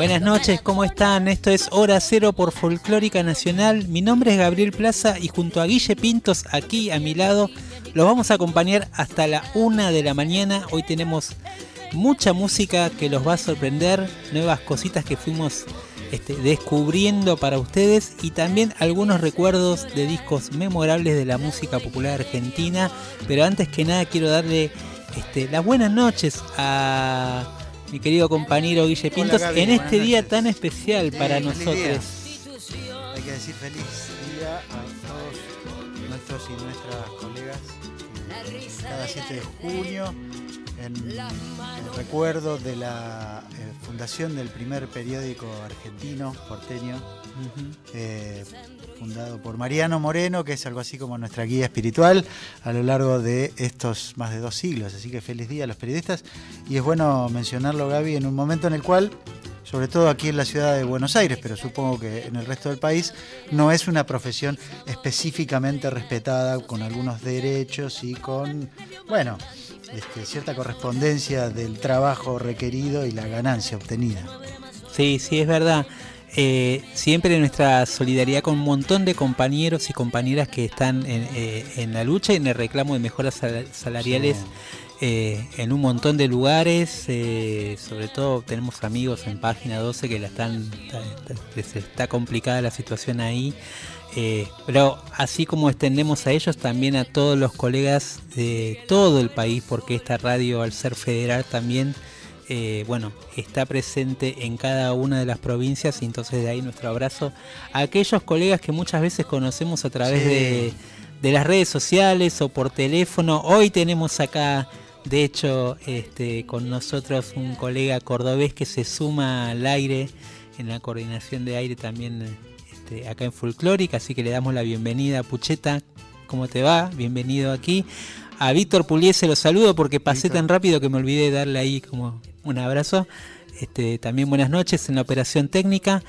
Buenas noches, ¿cómo están? Esto es Hora Cero por Folclórica Nacional. Mi nombre es Gabriel Plaza y junto a Guille Pintos, aquí a mi lado, los vamos a acompañar hasta la una de la mañana. Hoy tenemos mucha música que los va a sorprender, nuevas cositas que fuimos este, descubriendo para ustedes y también algunos recuerdos de discos memorables de la música popular argentina. Pero antes que nada quiero darle este, las buenas noches a mi querido compañero Guille Pintos en este día tan especial para nosotros. Hay que decir feliz día a todos nuestros y nuestras colegas cada 7 de junio en, recuerdo de la eh, fundación del primer periódico argentino, porteño, eh, fundado por Mariano Moreno, que es algo así como nuestra guía espiritual a lo largo de estos más de dos siglos. Así que feliz día a los periodistas. Y es bueno mencionarlo, Gaby, en un momento en el cual sobre todo aquí en la ciudad de Buenos Aires, pero supongo que en el resto del país, no es una profesión específicamente respetada con algunos derechos y con, bueno, este, cierta correspondencia del trabajo requerido y la ganancia obtenida. Sí, sí, es verdad. Eh, siempre nuestra solidaridad con un montón de compañeros y compañeras que están en, eh, la lucha y en el reclamo de mejoras salariales eh, en un montón de lugares. sobre todo tenemos amigos en página 12 que la están, está complicada la situación ahí. Eh, pero así como extendemos a ellos, también a todos los colegas de todo el país, porque esta radio, al ser federal, también eh, bueno, está presente en cada una de las provincias y entonces de ahí nuestro abrazo a aquellos colegas que muchas veces conocemos a través de, las redes sociales o por teléfono. Hoy tenemos acá, de hecho, este, con nosotros un colega cordobés que se suma al aire en la coordinación de aire también este, acá en Folclórica, así que le damos la bienvenida a Pucheta. ¿Cómo te va? Bienvenido aquí. A Víctor Puliese lo saludo porque pasé tan rápido que me olvidé de darle ahí como un abrazo. Este, también buenas noches en la operación técnica.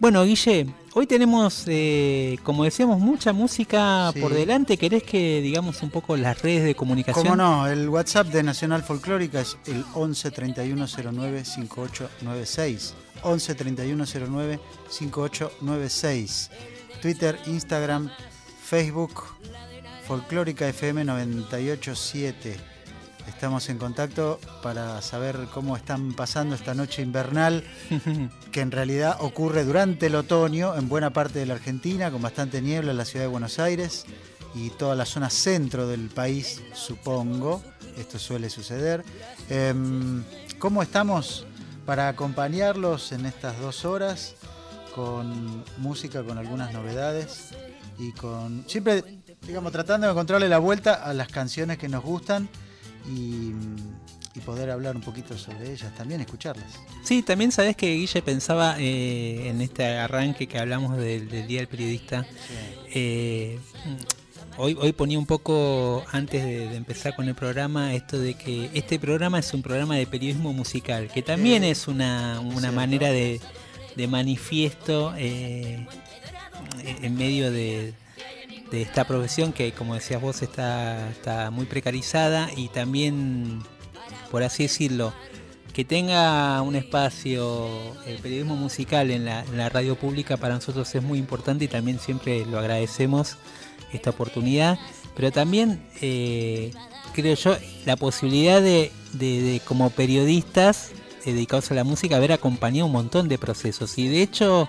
Bueno, Guille, hoy tenemos, eh, como decíamos, mucha música por delante. ¿Querés que digamos un poco las redes de comunicación? Cómo no, el WhatsApp de Nacional Folclórica es el 11 3109 5896. 11 3109 5896. Twitter, Instagram, Facebook, Folclórica FM 987. Estamos en contacto para saber cómo están pasando esta noche invernal, que en realidad ocurre durante el otoño en buena parte de la Argentina, con bastante niebla en la ciudad de Buenos Aires y toda la zona centro del país, supongo. Esto suele suceder. Em, ¿Cómo estamos para acompañarlos en estas dos horas con música, con algunas novedades y con siempre, digamos, tratando de encontrarle la vuelta a las canciones que nos gustan y, poder hablar un poquito sobre ellas, también escucharlas. Sí, también sabes que Guille pensaba eh, en este arranque que hablamos del, Día del Periodista. Eh, Hoy, hoy ponía un poco, antes de, empezar con el programa, esto de que este programa es un programa de periodismo musical, que también es una, manera de, manifiesto eh, en medio de, esta profesión que, como decías vos, está, está muy precarizada y también, por así decirlo, que tenga un espacio el periodismo musical en la, radio pública para nosotros es muy importante y también siempre lo agradecemos esta oportunidad, pero también eh, creo yo la posibilidad de, como periodistas eh, dedicados a la música haber acompañado un montón de procesos. Y de hecho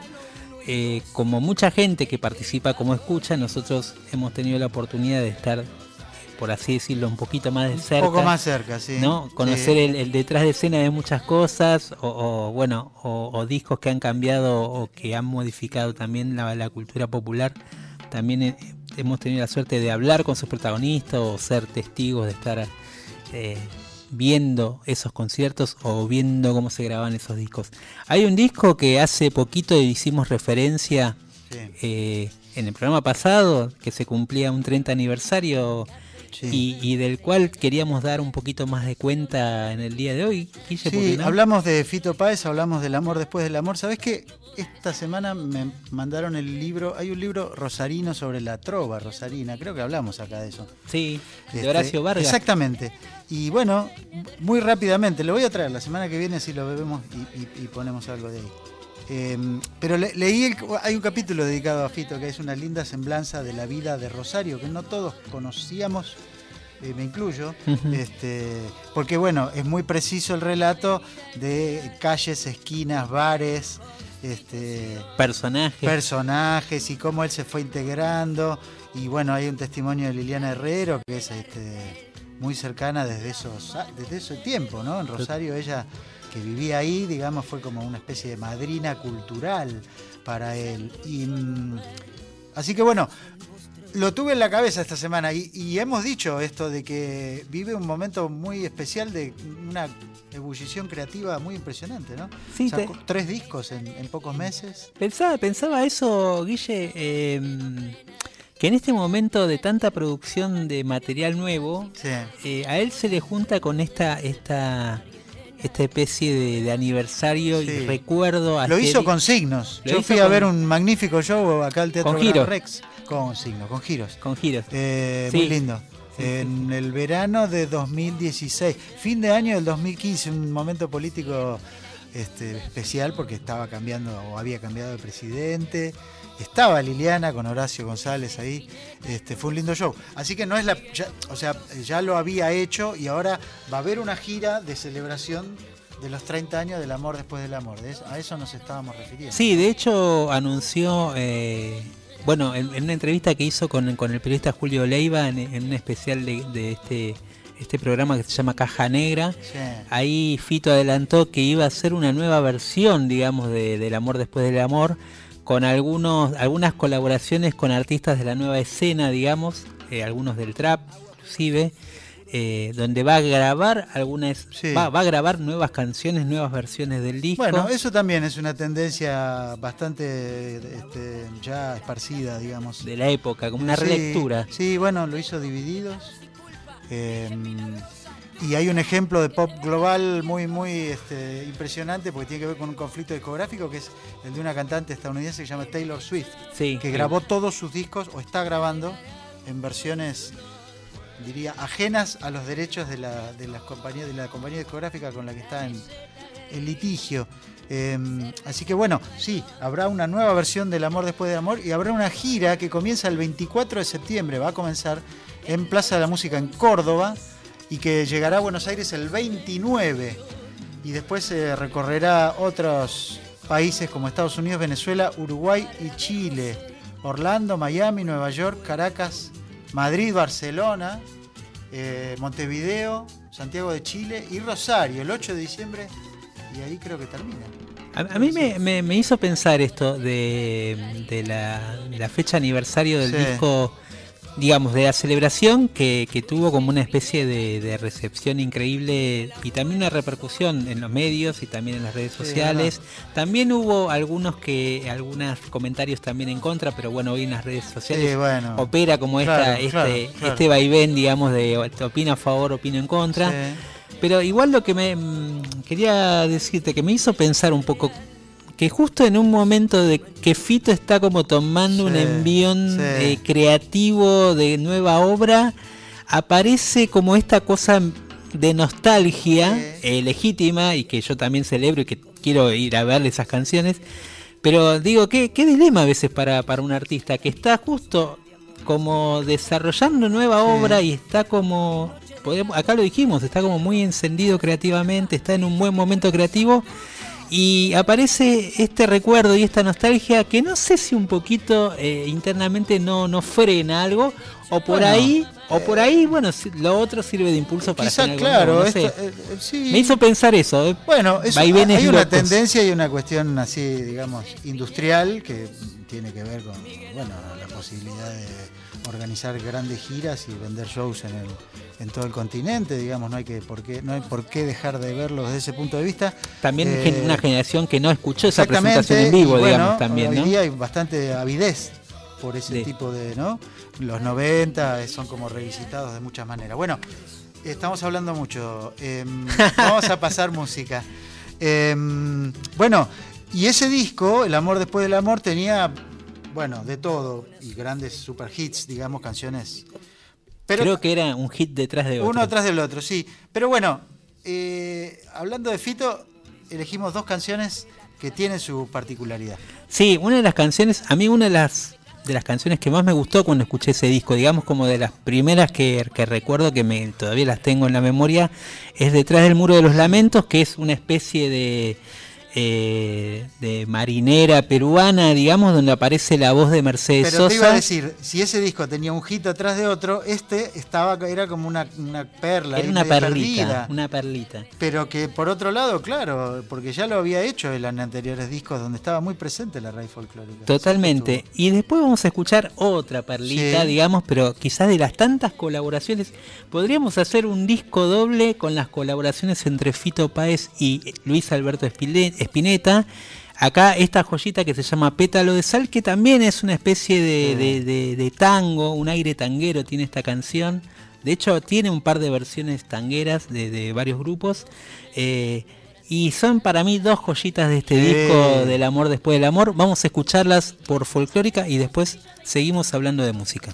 eh, como mucha gente que participa como escucha, nosotros hemos tenido la oportunidad de estar por así decirlo, un poquito más de cerca. Un poco más cerca, sí. ¿no? Conocer El, detrás de escena de muchas cosas, o, bueno, o, discos que han cambiado o que han modificado también la, la cultura popular. También hemos tenido la suerte de hablar con sus protagonistas o ser testigos de estar eh, viendo esos conciertos o viendo cómo se graban esos discos. Hay un disco que hace poquito hicimos referencia Sí. eh, en el programa pasado, que se cumplía un 30 aniversario Sí. y, y del cual queríamos dar un poquito más de cuenta en el día de hoy. Guille, ¿por Sí, no? hablamos de Fito Páez, hablamos del amor después del amor. ¿Sabés qué? Esta semana me mandaron el libro, hay un libro rosarino sobre la trova rosarina, creo que hablamos acá de eso. Sí, de Este, Horacio Vargas. Exactamente. Y bueno, muy rápidamente, lo voy a traer la semana que viene si lo bebemos y, y- y ponemos algo de ahí. Eh, pero le- leí, el- hay un capítulo dedicado a Fito que es una linda semblanza de la vida de Rosario, que no todos conocíamos, eh, me incluyo, este, porque bueno, es muy preciso el relato de calles, esquinas, bares, este, Personaje. personajes y cómo él se fue integrando. Y bueno, hay un testimonio de Liliana Herrero que es este, muy cercana desde esos desde ese tiempo, ¿no? En Rosario ella que vivía ahí, digamos, fue como una especie de madrina cultural para él. Y, mm, así que bueno, lo tuve en la cabeza esta semana y, y hemos dicho esto de que vive un momento muy especial de una ebullición creativa muy impresionante, ¿no? Sí, Sacó te- tres discos en, en pocos meses. Pensaba, pensaba eso, Guille, eh, que en este momento de tanta producción de material nuevo, Sí. eh, a él se le junta con esta esta esta especie de, de aniversario y recuerdo. a Lo hizo con signos. Lo Yo fui a ver un magnífico show acá al Teatro Con giros. Rex. Con signos, con giros. con giros. Eh, Sí. Muy lindo. En el verano de 2016. Fin de año del 2015, un momento político este, especial porque estaba cambiando o había cambiado de presidente. Estaba Liliana con Horacio González ahí. Este, fue un lindo show. Así que no es la. ya- o sea, ya lo había hecho y ahora va a haber una gira de celebración de los 30 años del amor después del amor. De eso- a eso nos estábamos refiriendo. Sí, de hecho anunció, eh, bueno, en, en una entrevista que hizo con, con el periodista Julio Leiva en, en un especial de, de este, este programa que se llama Caja Negra, Sí. ahí Fito adelantó que iba a hacer una nueva versión, digamos, de, del amor después del amor, con algunos, algunas colaboraciones con artistas de la nueva escena, digamos, eh, algunos del trap, inclusive. eh, donde va a grabar algunas Sí. va, va a grabar nuevas canciones nuevas versiones del disco Bueno, eso también es una tendencia bastante este, ya esparcida, digamos. de la época como una Sí, relectura Sí, bueno, lo hizo Divididos. Eh, y hay un ejemplo de pop global muy, muy este, impresionante porque tiene que ver con un conflicto discográfico que es el de una cantante estadounidense que se llama Taylor Swift, sí que grabó todos sus discos o está grabando en versiones, diría, ajenas a los derechos de la, de las compañías, de la compañía discográfica con la que está en, en litigio. Eh, así que bueno, sí, habrá una nueva versión del Amor después del Amor y habrá una gira que comienza el 24 de septiembre, va a comenzar en Plaza de la Música en Córdoba y que llegará a Buenos Aires el 29 y después se recorrerá otros países como Estados Unidos, Venezuela, Uruguay y Chile, Orlando, Miami, Nueva York, Caracas, Madrid, Barcelona, eh, Montevideo, Santiago de Chile y Rosario, el 8 de diciembre y ahí creo que termina. A, a mí me, me- me hizo pensar esto de, de la, de la fecha aniversario del Sí. disco, digamos, de la celebración que, que tuvo como una especie de, de recepción increíble y también una repercusión en los medios y también en las redes Sí, sociales. También hubo algunos que, algunos comentarios también en contra, pero bueno, hoy en las redes sociales Sí, bueno. opera como esta, Claro, este, claro, este vaivén, digamos, de opina a favor, opina en contra. Sí. Pero igual lo que me mm, quería decirte, que me hizo pensar un poco, que justo en un momento de que Fito está como tomando un envión sí. eh, creativo de nueva obra, aparece como esta cosa de nostalgia Sí. eh, legítima y que yo también celebro y que quiero ir a ver esas canciones. Pero digo, qué, qué dilema a veces para, para un artista que está justo como desarrollando nueva obra y está como, podemos, acá lo dijimos, está como muy encendido creativamente, está en un buen momento creativo y aparece este recuerdo y esta nostalgia que no sé si un poquito eh, internamente no, no frena algo o por Bueno, ahí o por ahí bueno si- lo otro sirve de impulso para Quizá, algo claro, no sé. eh, eh, sí. me hizo pensar eso eh. Bueno, hay una tendencia y una cuestión así, digamos, industrial que tiene que ver con, bueno, la posibilidad de organizar grandes giras y vender shows en, el, en todo el continente, digamos, no hay, que, por qué, no hay por qué dejar de verlo desde ese punto de vista. También Eh, una generación que no escuchó esa presentación en vivo, bueno, digamos, también, hoy ¿no? día hay bastante avidez por ese Sí. tipo de, ¿no? Los 90 son como revisitados de muchas maneras. Bueno, estamos hablando mucho. em, vamos a pasar música. Em, bueno, y ese disco, El amor después del amor, tenía, bueno, de todo, y grandes super hits, digamos, canciones. Pero Creo que era un hit detrás de otro. uno atrás del otro, sí. Pero bueno, eh, hablando de Fito, elegimos dos canciones que tienen su particularidad. Sí, una de las canciones, a mí una de las de las canciones que más me gustó cuando escuché ese disco, digamos como de las primeras que, que recuerdo que me, todavía las tengo en la memoria, es Detrás del Muro de los Lamentos, que es una especie de, eh, de marinera peruana, digamos, donde aparece la voz de Mercedes Pero te iba a decir, si ese disco tenía un hit atrás de otro, este estaba era como una, una perla, Era ahí una perlita, perdida. una perlita. Pero que por otro lado, claro, porque ya lo había hecho en anteriores discos donde estaba muy presente la raíz folclórica. Totalmente. Y después vamos a escuchar otra perlita, Sí. digamos, pero quizás de las tantas colaboraciones, podríamos hacer un disco doble con las colaboraciones entre Fito Páez y Luis Alberto Spinetta. Acá esta joyita que se llama Pétalo de Sal, que también es una especie de, de- de- de tango, un aire tanguero tiene esta canción. De hecho, tiene un par de versiones tangueras de, varios grupos. eh, y son para mí dos joyitas de este disco del amor después del amor. Vamos a escucharlas por folclórica y después seguimos hablando de música.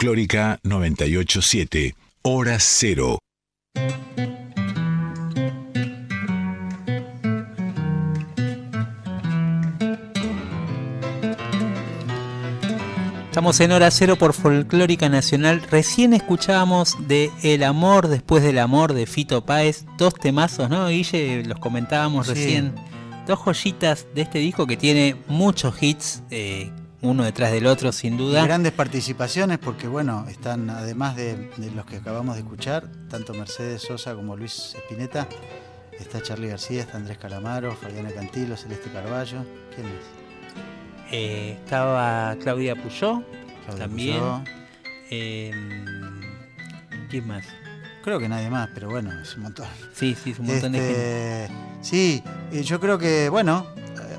Folclórica 987, Hora Cero. Estamos en hora cero por Folclórica Nacional. Recién escuchábamos de El amor después del amor de Fito Páez. Dos temazos, ¿no, Guille? Los comentábamos Sí. recién. Dos joyitas de este disco que tiene muchos hits, eh, uno detrás del otro, sin Y duda. grandes participaciones porque, bueno, están además de, de los que acabamos de escuchar, tanto Mercedes Sosa como Luis Espineta, está Charlie García, está Andrés Calamaro, Fabiana Cantilo, Celeste Carballo. ¿Quién es? Eh, estaba Claudia Puyó, Claudia también. Puyó. Eh, ¿Quién más? Creo que nadie más, pero bueno, es un montón. Sí, sí, es un montón de gente. Este, Sí, eh, yo creo que, bueno,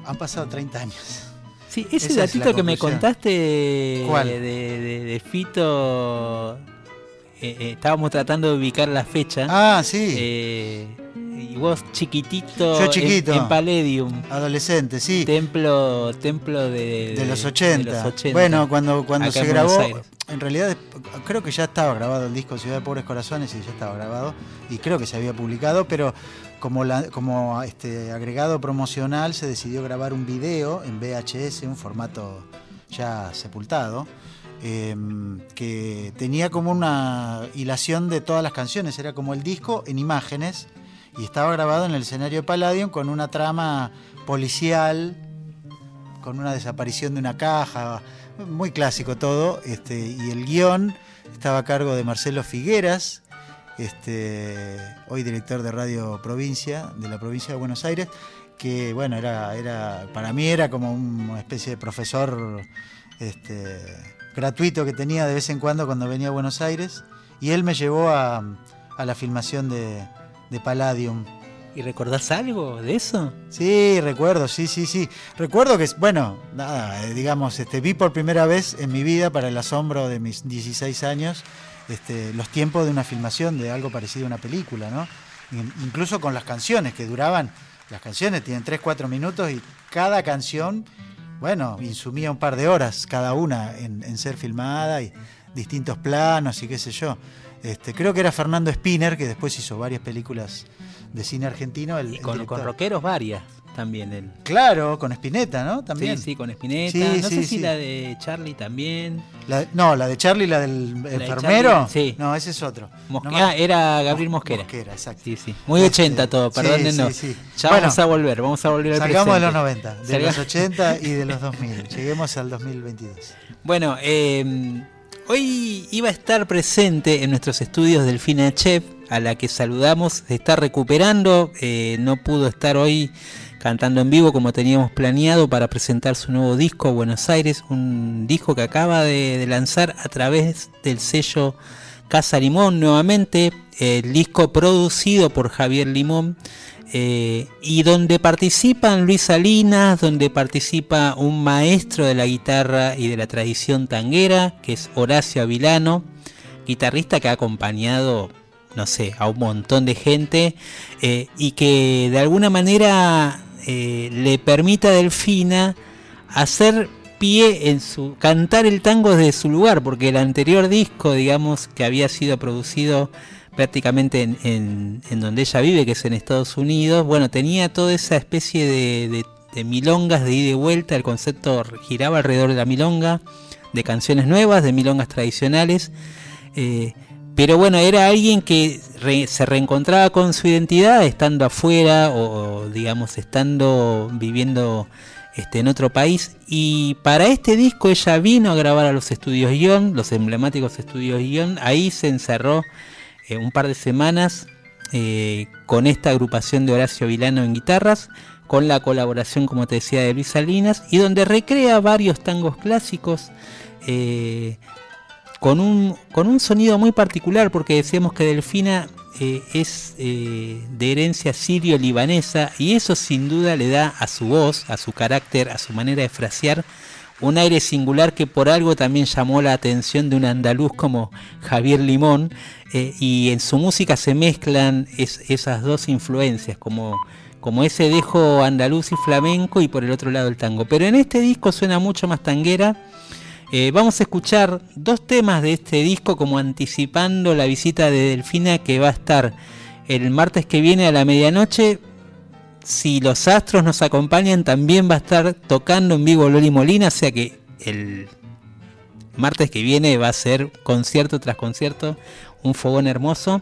han pasado 30 años. Sí, ese esa es datito que me contaste ¿Cuál? de, de- de Fito, eh, eh, estábamos tratando de ubicar la fecha. Ah, sí, Eh, y vos chiquitito, Yo en- chiquito. En, Palladium, adolescente, sí. templo, templo de, de los 80. de los 80. Bueno, cuando, cuando se en grabó, en realidad creo que ya estaba grabado el disco Ciudad de Pobres Corazones y ya estaba grabado y creo que se había publicado, pero como, este agregado promocional se decidió grabar un video en VHS, un formato ya sepultado, eh, que tenía como una hilación de todas las canciones, era como el disco en imágenes y estaba grabado en el escenario Palladium con una trama policial con una desaparición de una caja, muy clásico todo, este, y el guion estaba a cargo de Marcelo Figueras, este, hoy director de Radio Provincia, de la provincia de Buenos Aires, que bueno, era, era, para mí era como una especie de profesor este, gratuito que tenía de vez en cuando cuando venía a Buenos Aires, y él me llevó a, a la filmación de, de Palladium. ¿Y recordás algo de eso? Sí, recuerdo, sí, sí, sí. Recuerdo que, bueno, nada, eh, digamos, este, vi por primera vez en mi vida, para el asombro de mis 16 años, este, los tiempos de una filmación de algo parecido a una película, ¿no? In- Incluso con las canciones que duraban, las canciones tienen 3, 4 minutos y cada canción, bueno, insumía un par de horas cada una en, en ser filmada y distintos planos y qué sé yo. Este, creo que era Fernando Spinner, que después hizo varias películas de cine argentino. El, Y el con, director. con rockeros varias también él. Claro, con Spinetta, ¿no? También. Sí, sí, con Spinetta. Sí, no sí, sé si la de Charlie también. La- no, la de Charlie, la del de enfermero. Sí. No, ese es otro. Mosque- No me- ah, era Gabriel Mosquera. Mosquera, exacto. Sí, sí. Muy Este, 80 todo, perdónennos. sí, sí. Ya Bueno, vamos a volver, vamos a volver al Salgamos de los presente. 90, de Salga- los 80 y de los 2000. Lleguemos al 2022. Bueno, eh, hoy iba a estar presente en nuestros estudios Delfina Chef, a la que saludamos, se está recuperando, eh, no pudo estar hoy cantando en vivo como teníamos planeado para presentar su nuevo disco a Buenos Aires, un disco que acaba de, lanzar a través del sello Casa Limón nuevamente, el disco producido por Javier Limón. eh, y donde participan Luis Salinas, donde participa un maestro de la guitarra y de la tradición tanguera, que es Horacio Avilano, guitarrista que ha acompañado, no sé, a un montón de gente eh, y que de alguna manera eh, le permite a Delfina hacer pie en su cantar el tango desde su lugar, porque el anterior disco, digamos, que había sido producido prácticamente en, donde ella vive, que es en Estados Unidos, bueno, tenía toda esa especie de milongas de ida y vuelta, el concepto giraba alrededor de la milonga, de canciones nuevas, de milongas tradicionales, eh, pero bueno, era alguien que se reencontraba con su identidad estando afuera o, o, digamos estando viviendo este, en otro país. Y para este disco ella vino a grabar a los estudios Guión, los emblemáticos estudios Guión. Ahí se encerró eh, un par de semanas eh, con esta agrupación de Horacio Vilano en guitarras, con la colaboración, como te decía, de Luis Salinas, y donde recrea varios tangos clásicos. eh, con un, con un sonido muy particular, porque decíamos que Delfina eh, es eh, de herencia sirio-libanesa y eso sin duda le da a su voz, a su carácter, a su manera de frasear, un aire singular que por algo también llamó la atención de un andaluz como Javier Limón, eh, y en su música se mezclan es- esas dos influencias, como, como ese dejo andaluz y flamenco y por el otro lado el tango. Pero en este disco suena mucho más tanguera. Eh, vamos a escuchar dos temas de este disco como anticipando la visita de Delfina que va a estar el martes que viene a la medianoche. Si los astros nos acompañan también va a estar tocando en vivo Loli Molina, o sea que el martes que viene va a ser concierto tras concierto, un fogón hermoso.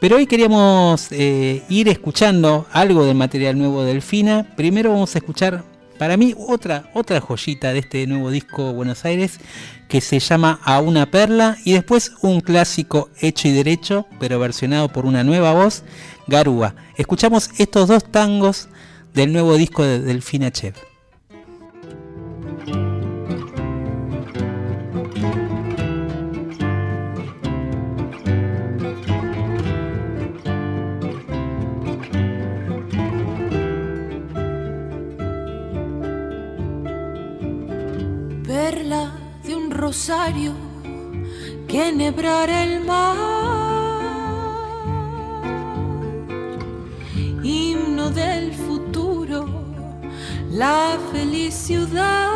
Pero hoy queríamos eh, ir escuchando algo del material nuevo de Delfina. Primero vamos a escuchar, para mí, otra, otra joyita de este nuevo disco Buenos Aires, que se llama A una perla, y después un clásico hecho y derecho, pero versionado por una nueva voz, Garúa. Escuchamos estos dos tangos del nuevo disco de Delfina Chev. Rosario que enhebrar el mar, himno del futuro, la feliz ciudad,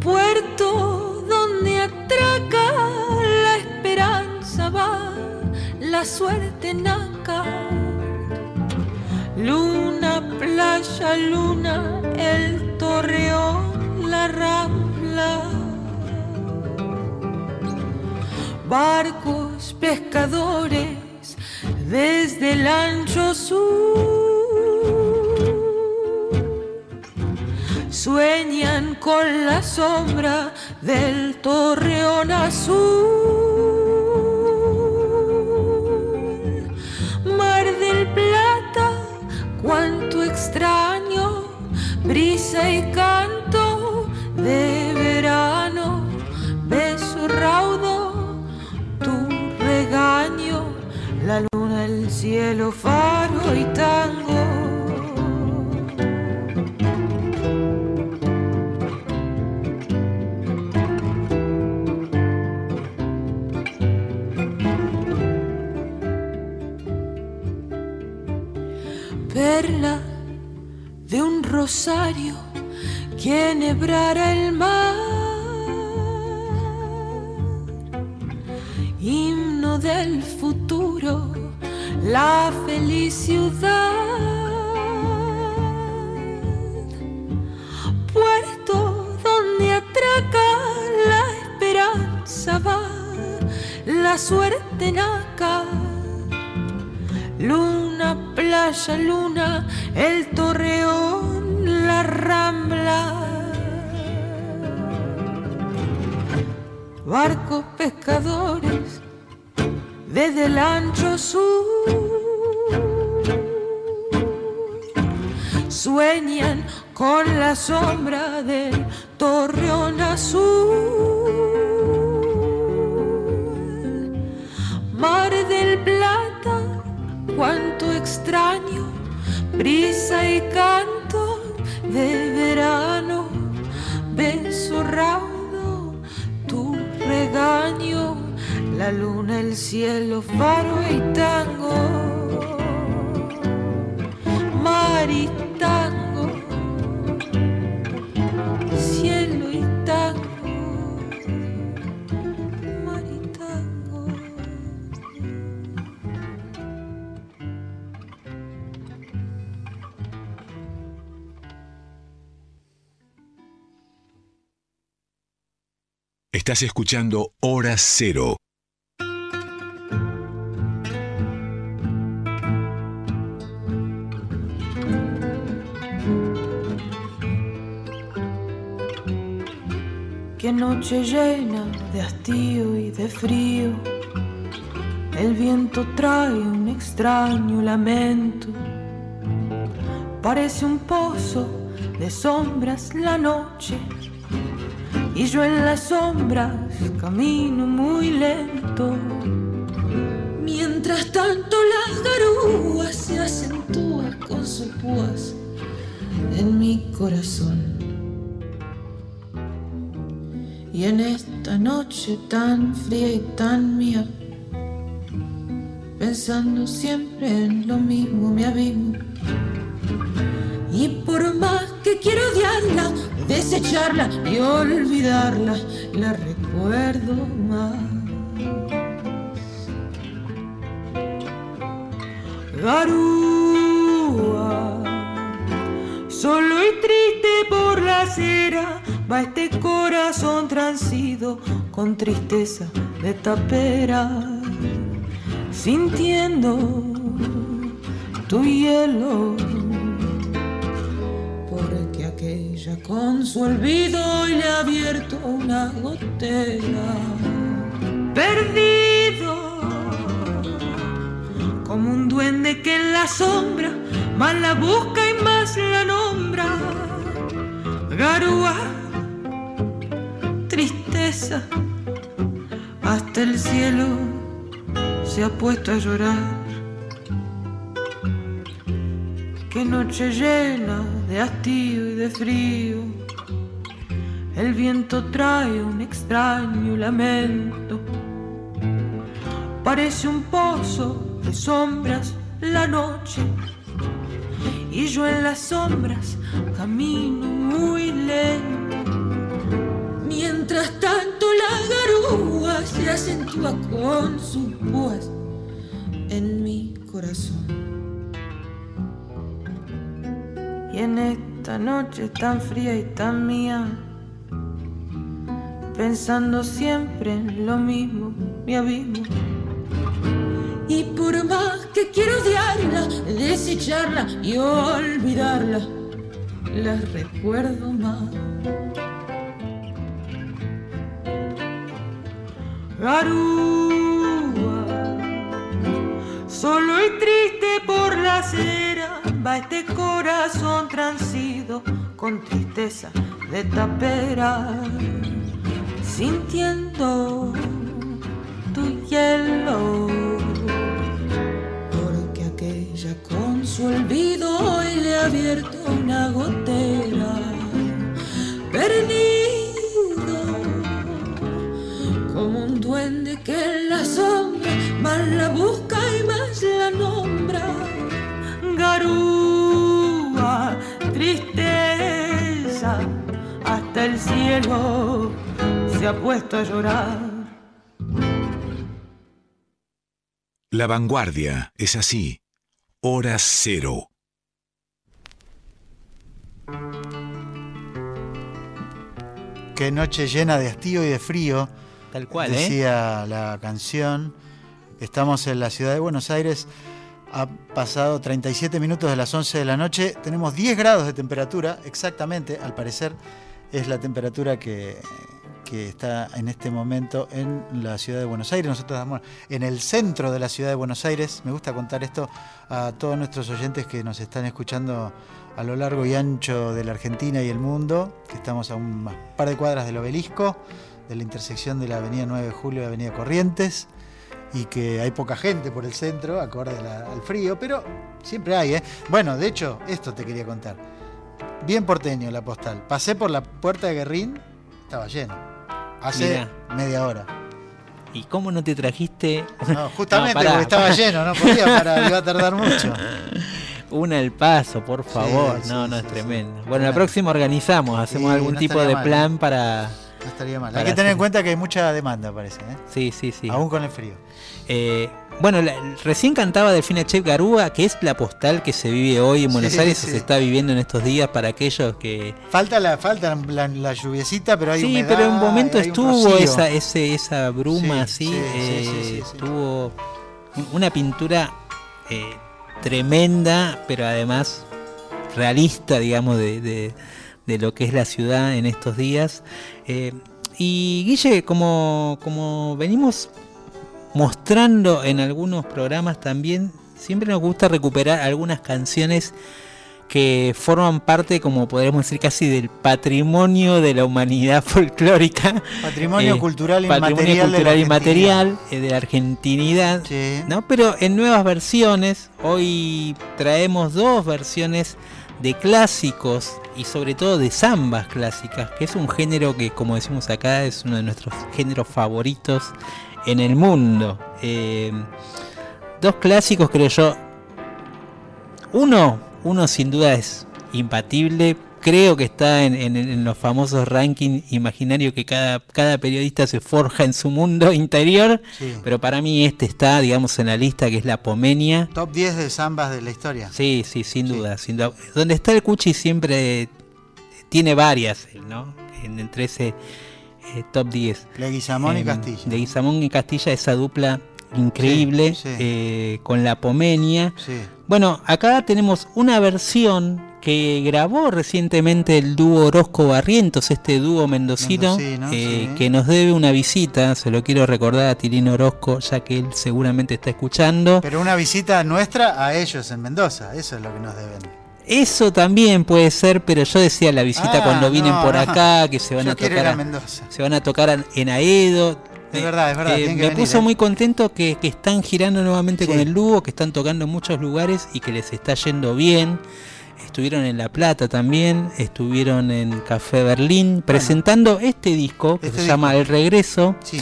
puerto donde atraca la esperanza va, la suerte naca. Luna, playa, luna, el torreón, la rambla. Barcos, pescadores, desde el ancho sur. Sueñan con la sombra del torreón azul. Mar del Plata, cuánto extraño, brisa y canto de verano, beso raudo, tu regaño, la luna, el cielo, faro y tango. De un rosario que enhebrara el mar. Himno del futuro, la felicidad. Puerto donde atraca la esperanza va, la suerte naca. Luna, playa, luna, el torreón, la rambla. Barcos pescadores desde el ancho sur sueñan con la sombra del torreón azul. Mar del cuánto extraño, brisa y canto de verano, besorrado, tu regaño, la luna, el cielo, faro y tango, mar Estás escuchando Hora Cero. Qué noche llena de hastío y de frío. El viento trae un extraño lamento. Parece un pozo de sombras la noche. Y yo en las sombras camino muy lento. Mientras tanto las garúas se acentúan con sus púas en mi corazón. Y en esta noche tan fría y tan mía, pensando siempre en lo mismo, me abismo. Y por más que quiero odiarla, desecharla y olvidarla, la recuerdo más. Garúa, solo y triste por la acera va este corazón transido con tristeza de tapera, sintiendo tu hielo, con su olvido le ha abierto una gotera, perdido como un duende que en la sombra más la busca y más la nombra. Garúa, tristeza, hasta el cielo se ha puesto a llorar. Qué noche llena de hastío y de frío. El viento trae un extraño lamento. Parece un pozo de sombras la noche. Y yo en las sombras camino muy lento. Mientras tanto la garúa se acentúa con sus púas en mi corazón. En esta noche tan fría y tan mía, pensando siempre en lo mismo, mi abismo. Y por más que quiero odiarla, desecharla y olvidarla, la recuerdo más. Garúa, este corazón transido con tristeza de tapera, sintiendo tu hielo. Porque aquella con su olvido hoy le ha abierto una gotera, perdido como un duende que en la sombra más la busca cielo se ha puesto a llorar. La vanguardia es así. Hora cero. Qué noche llena de hastío y de frío, Tal cual, ¿eh? decía la canción. Estamos en la ciudad de Buenos Aires. Ha pasado 37 minutos de las 11 de la noche. Tenemos 10 grados de temperatura, exactamente, al parecer es la temperatura que, está en este momento en la ciudad de Buenos Aires. Nosotros estamos en el centro de la ciudad de Buenos Aires. Me gusta contar esto a todos nuestros oyentes que nos están escuchando a lo largo y ancho de la Argentina y el mundo, que estamos a un par de cuadras del obelisco, de la intersección de la avenida 9 de Julio y la avenida Corrientes, y que hay poca gente por el centro, acorde al frío, pero siempre hay, ¿eh? Bueno, de hecho, esto te quería contar. Bien porteño la postal. Pasé por la puerta de Guerrín, estaba lleno. Hace Mirá. media hora. ¿Y cómo no te trajiste No, justamente No, pará, porque estaba pará. lleno, no podía parar, iba a tardar mucho. una al paso, por favor? sí, no, no, es sí. tremendo. Bueno, Bueno. la próxima organizamos, hacemos algún no tipo de mal, plan para... No estaría mal. Hay que tener hacer- en cuenta que hay mucha demanda, parece, ¿eh? Sí, sí, sí. Aún con el frío. Eh, bueno, la- recién cantaba Delfina Chef Garúa, que es la postal que se vive hoy en Buenos Sí, Aires, sí. se está viviendo en estos días para aquellos que... Falta la, falta la, la lluviecita, pero hay sí, humedad, pero en un momento un estuvo rocío. esa, ese, esa bruma Sí, así, sí, sí, eh, estuvo un- una pintura eh, tremenda, pero además realista, digamos, de, de- de lo que es la ciudad en estos días. Eh, y Guille, como, como venimos mostrando en algunos programas también, siempre nos gusta recuperar algunas canciones que forman parte, como podríamos decir, casi del patrimonio de la humanidad folclórica. Patrimonio Eh, cultural patrimonio de la cultural Argentina. inmaterial eh, de la argentinidad. Sí. ¿no? Pero en nuevas versiones, hoy traemos dos versiones de clásicos y sobre todo de zambas clásicas, que es un género que, como decimos acá, es uno de nuestros géneros favoritos en el mundo. Eh, dos clásicos, creo yo. Uno, uno sin duda es imbatible. Creo que está en, en- en los famosos rankings imaginarios que cada, cada periodista se forja en su mundo interior. Sí. Pero para mí este está, digamos, en la lista que es la Pomenia. Top 10 de zambas de la historia. Sí, sí, sin Sí. duda, sin duda. Donde está el Cuchi siempre tiene varias, ¿no? En, entre ese eh, top 10. Leguizamón y Eh, Castilla. De Guizamón y Castilla, esa dupla increíble Sí, sí. eh, con la Pomenia. Sí. Bueno, acá tenemos una versión que grabó recientemente el dúo Orozco Barrientos, este dúo mendocino, Mendocino, eh, que nos debe una visita, se lo quiero recordar a Tilino Orozco, ya que él seguramente está escuchando. Pero una visita nuestra a ellos en Mendoza, eso es lo que nos deben. Eso también puede ser, pero yo decía la visita Ah, cuando vienen no, por no. acá, que se van Yo a tocar a Mendoza. se van a tocar en- Aedo. Es Eh, verdad, es verdad, eh, me venir, puso eh. muy contento que, que están girando nuevamente Sí. con el dúo, que están tocando en muchos lugares y que les está yendo bien. Estuvieron en La Plata también, estuvieron en Café Berlín presentando este disco que Este se llama. El Regreso. Sí.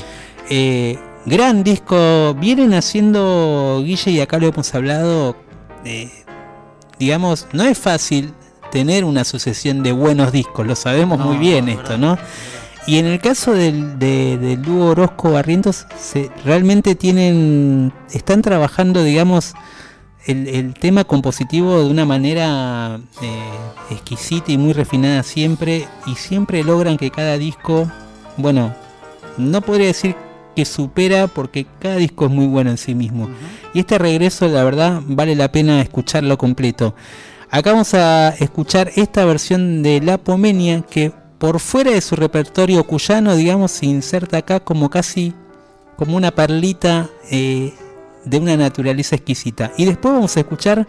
Eh, gran disco, vienen haciendo Guille y acá lo hemos hablado. Digamos, no es fácil tener una sucesión de buenos discos, lo sabemos No, muy bien es esto, ¿no? Y en el caso del, de- del dúo Orozco Barrientos, se, realmente tienen, están trabajando, digamos, el, el tema compositivo de una manera eh, exquisita y muy refinada siempre, y siempre logran que cada disco, bueno, no podría decir que supera porque cada disco es muy bueno en sí mismo. Y este regreso, la verdad, vale la pena escucharlo completo. Acá vamos a escuchar esta versión de La Pomenia que por fuera de su repertorio cuyano, digamos, se inserta acá como casi como una perlita eh, de una naturaleza exquisita. Y después vamos a escuchar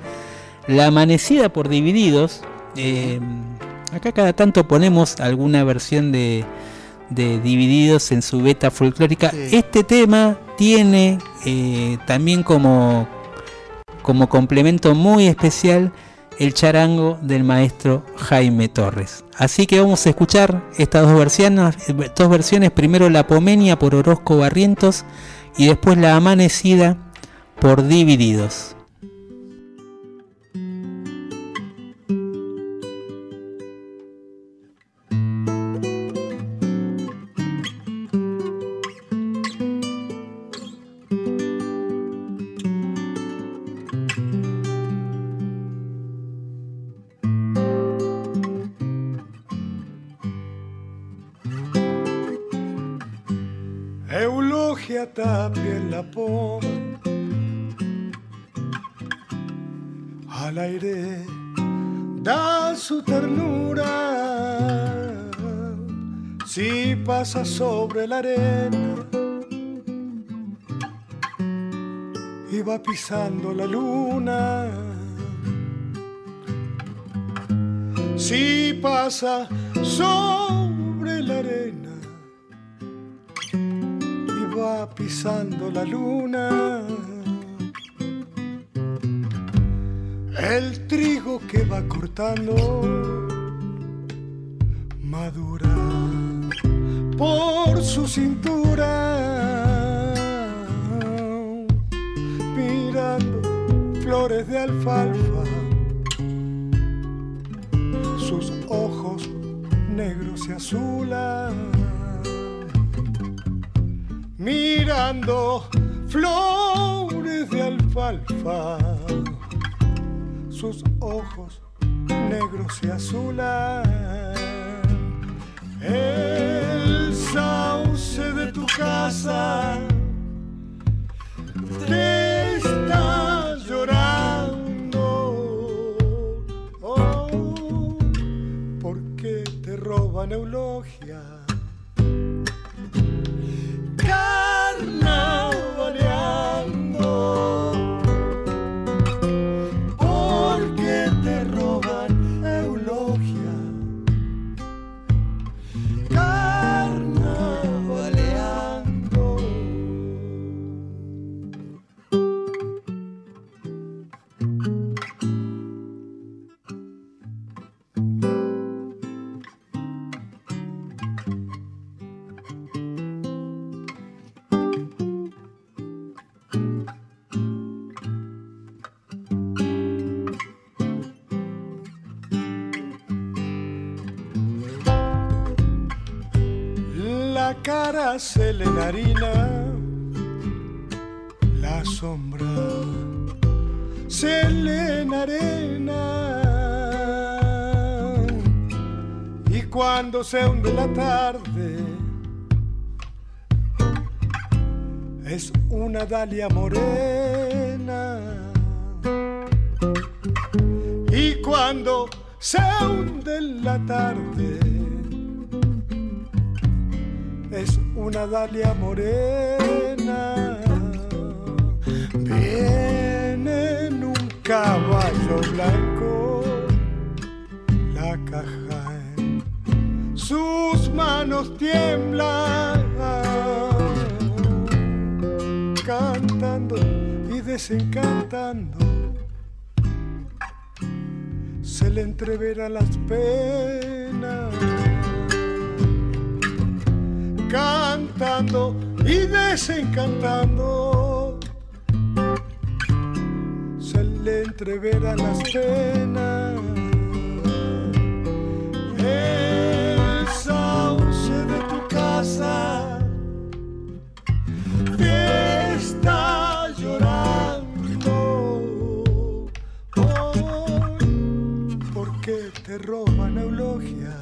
La Amanecida por Divididos. Eh, acá cada tanto ponemos alguna versión de, de Divididos en su beta folclórica. Sí. Este tema tiene eh, también como, como complemento muy especial el charango del maestro Jaime Torres. Así que vamos a escuchar estas dos versiones, dos versiones, primero La Pomenia por Orozco Barrientos y después La Amanecida por Divididos. Pasa sobre la arena y va pisando la luna. Si pasa sobre la arena y va pisando la luna. El trigo que va cortando cintura, mirando flores de alfalfa, sus ojos negros se azulan, mirando flores de alfalfa, sus ojos negros se azulan. El casa te está llorando. Oh, porque te roban eulogia. La sombra se le enarena. Y cuando se hunde la tarde, es una dalia morena. Y cuando se hunde la tarde, es una dalia morena. Viene en un caballo blanco, la caja en sus manos tiemblan, cantando y desencantando. Se le entreveran las penas cantando y desencantando. Se le entreveran las penas. El sauce de tu casa te está llorando. Oh, porque te roban eulogia.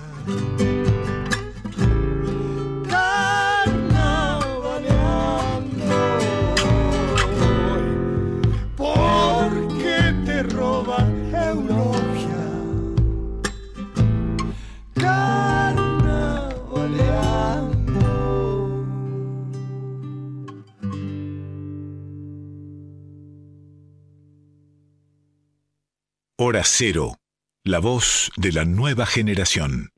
Hora Cero, la voz de la nueva generación.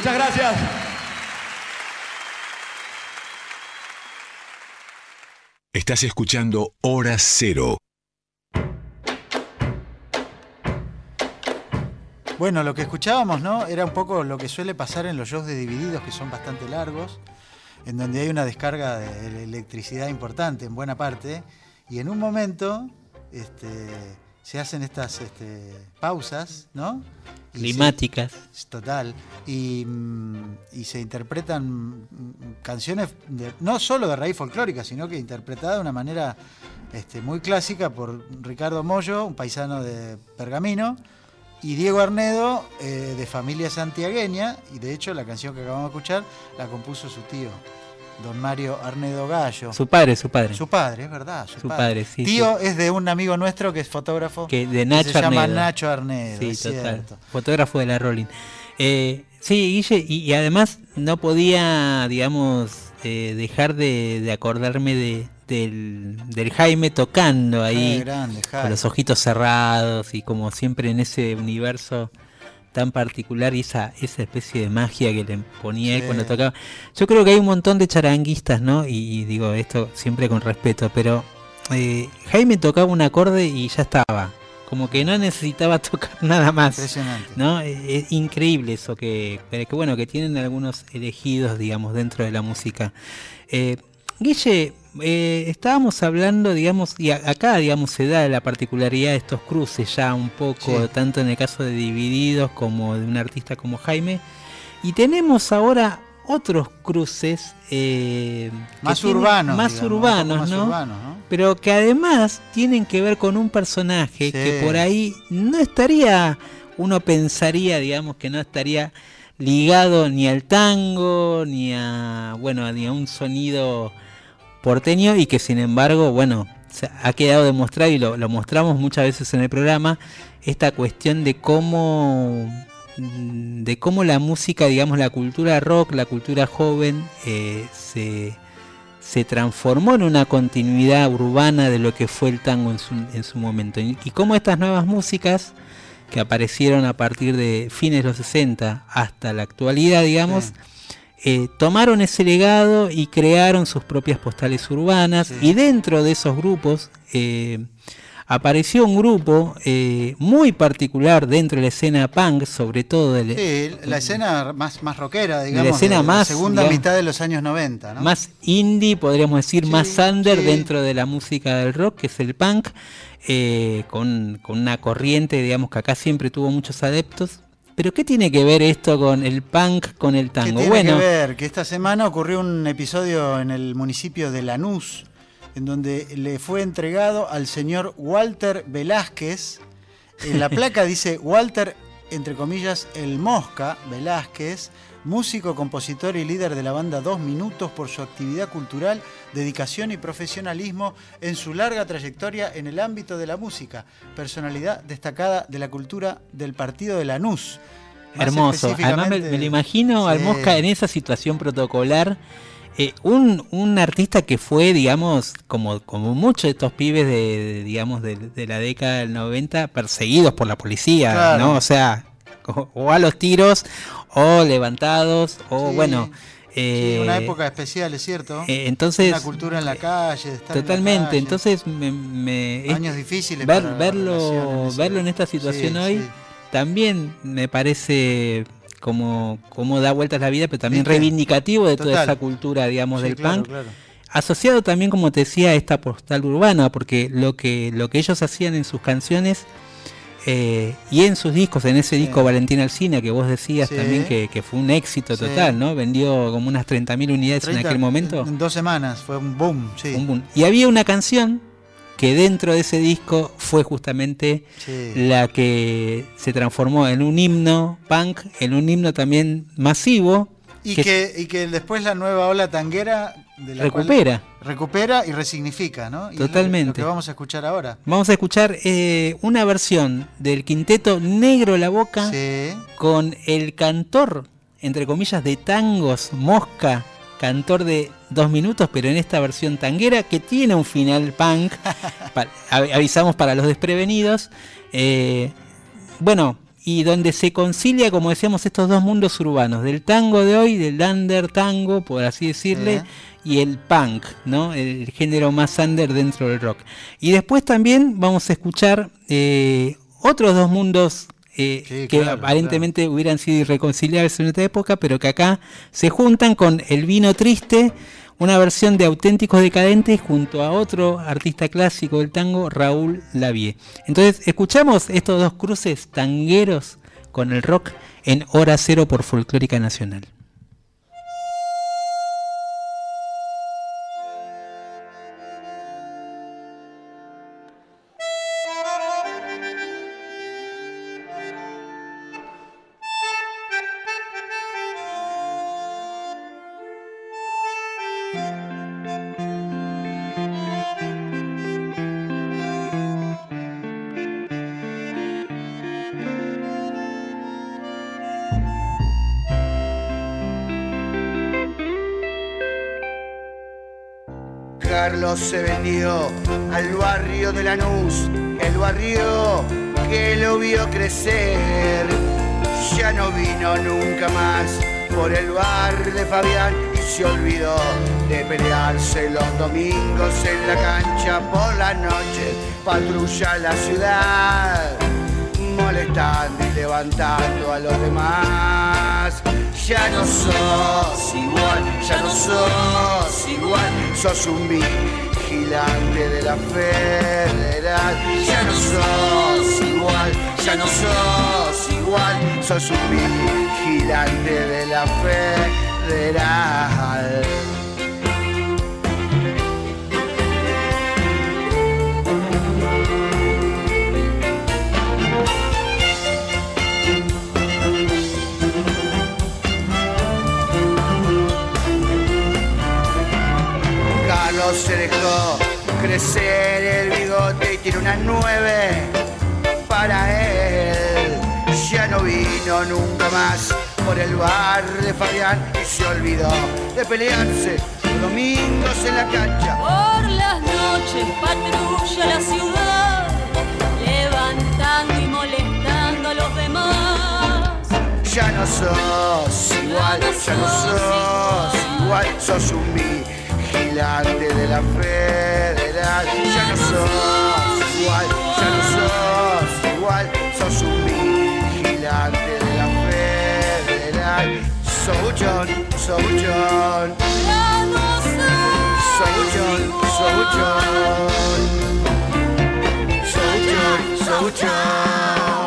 Muchas gracias. Estás escuchando Hora Cero. Bueno, lo que escuchábamos, ¿no? Era un poco lo que suele pasar en los shows de divididos, que son bastante largos, en donde hay una descarga de electricidad importante en buena parte, y en un momento este, se hacen estas este, pausas, ¿no? Y se- climáticas. Total. Y, mm, y se interpretan mm, canciones de- no solo de raíz folclórica, sino que interpretadas de una manera este, muy clásica por Ricardo Mollo, un paisano de Pergamino, y Diego Arnedo, eh, de familia santiagueña. Y de hecho, la canción que acabamos de escuchar la compuso su tío, don Mario Arnedo Gallo. Su padre, su padre. Su padre, es verdad. Su, Su padre, sí, Tío es de un amigo nuestro que es fotógrafo. que de que Nacho se llama. Nacho Arnedo. Sí, es total. cierto. Fotógrafo de la Rolling. Eh, sí, Guille, y, y además no podía, digamos, eh, dejar de, de acordarme de, del, del Jaime tocando ahí, Qué grande, con los ojitos cerrados y como siempre en ese universo tan particular y esa, esa especie de magia que le ponía él Sí. cuando tocaba. Yo creo que hay un montón de charanguistas, ¿no? Y, y digo esto siempre con respeto, pero eh, Jaime tocaba un acorde y ya estaba. Como que no necesitaba tocar nada más. Impresionante. ¿no? Es, es increíble eso que, que bueno que tienen algunos elegidos, digamos, dentro de la música. Eh, Guille, eh, estábamos hablando, digamos, y a- acá, digamos, se da la particularidad de estos cruces ya un poco, Sí. tanto en el caso de Divididos como de un artista como Jaime. Y tenemos ahora otros cruces eh, Más urbanos. más digamos, urbanos, más ¿no? urbanos, ¿no? pero que además tienen que ver con un personaje Sí. que por ahí no estaría, uno pensaría, digamos, que no estaría ligado ni al tango, ni a, bueno, ni a un sonido porteño y que sin embargo, bueno, ha quedado demostrado y lo, lo mostramos muchas veces en el programa, esta cuestión de cómo mm, de cómo la música, digamos, la cultura rock, la cultura joven, eh, se, se transformó en una continuidad urbana de lo que fue el tango en su, en su momento. Y, cómo estas nuevas músicas que aparecieron a partir de fines de los 60 hasta la actualidad, digamos. Eh, tomaron ese legado y crearon sus propias postales urbanas. Sí. Y dentro de esos grupos eh, apareció un grupo eh, muy particular dentro de la escena punk, sobre todo del, Sí, la escena más, más rockera, digamos. La escena de más, segunda digamos, mitad de los años 90, ¿no? más indie, podríamos decir, Sí, más under sí. dentro de la música del rock, que es el punk, eh, con, con una corriente, digamos, que acá siempre tuvo muchos adeptos. Pero ¿qué tiene que ver esto con el punk, con el ¿Qué tango? tiene Bueno, que ver? Que esta semana ocurrió un episodio en el municipio de Lanús, en donde le fue entregado al señor Walter Velázquez. En la placa dice Walter, entre comillas, el Mosca Velázquez, músico, compositor y líder de la banda Dos Minutos por su actividad cultural, dedicación y profesionalismo en su larga trayectoria en el ámbito de la música. Personalidad destacada de la cultura del partido de Lanús. Hermoso. Además me, me lo imagino al. Mosca en esa situación protocolar. Eh, un, un artista que fue, digamos, como, como muchos de estos pibes de, de, digamos, de, de la década del 90, perseguidos por la policía, Claro. ¿no? O sea, o, o a los tiros, o levantados, o Sí. bueno. Sí, eh, una época especial, es cierto. eh, entonces, una cultura en la calle, en la totalmente. calle. Entonces, me, me- años difíciles. ver- verlo, verlo en esta situación Sí, hoy sí. también me parece como, como da vueltas la vida, pero también ¿Viste? reivindicativo de toda esa cultura, digamos, Sí, del claro, punk. claro. Asociado también, como te decía, a esta postal urbana, porque lo que, lo que ellos hacían en sus canciones eh, y en sus discos, en ese disco Sí. Valentina Alcina, que vos decías Sí. también que, que fue un éxito total, ¿no? Vendió como unas 30.000 unidades en 30, aquel momento. En dos semanas, fue un boom, sí. Un boom. Y había una canción que dentro de ese disco fue justamente sí. la que se transformó en un himno punk, en un himno también masivo, Y que- que, y que después la nueva ola tanguera de la recupera. recupera y resignifica, ¿no? Y Totalmente. Lo que vamos a escuchar ahora. Vamos a escuchar eh, una versión del quinteto Negro La Boca Sí. con el cantor, entre comillas, de tangos, Mosca, cantor de dos minutos, pero en esta versión tanguera que tiene un final punk. Avisamos para los desprevenidos. Eh, bueno, y donde se concilia, como decíamos, estos dos mundos urbanos, del tango de hoy, del under tango, por así decirle, y el punk, ¿no? El género más under dentro del rock. Y después también vamos a escuchar eh, otros dos mundos eh, Sí, que claro, aparentemente hubieran sido irreconciliables en esta época, pero que acá se juntan con El Vino Triste, una versión de Auténticos Decadentes junto a otro artista clásico del tango, Raúl Lavie. Entonces, escuchamos estos dos cruces tangueros con el rock en Hora Cero por Folclórica Nacional. Se vendió al barrio de Lanús, el barrio que lo vio crecer. Ya no vino nunca más por el bar de Fabián y se olvidó de pelearse los domingos en la cancha por la noche. Patrulla la ciudad, molestando y levantando a los demás. Ya no sos igual, ya no sos igual, sos un vigilante de la federal. Ya no sos igual, ya no sos igual, sos un vigilante de la federal. Se dejó crecer el bigote y tiene una nueve para él. Ya no vino nunca más por el bar de Fabián y se olvidó de pelearse los domingos en la cancha. Por las noches patrulla la ciudad, levantando y molestando a los demás. Ya no sos igual, ya no sos igual, sos un vigilante de la federal. Ya no sos igual, ya no sos igual, sos un vigilante de la federal. Souchon, Souchon, Ya no sos Souchon,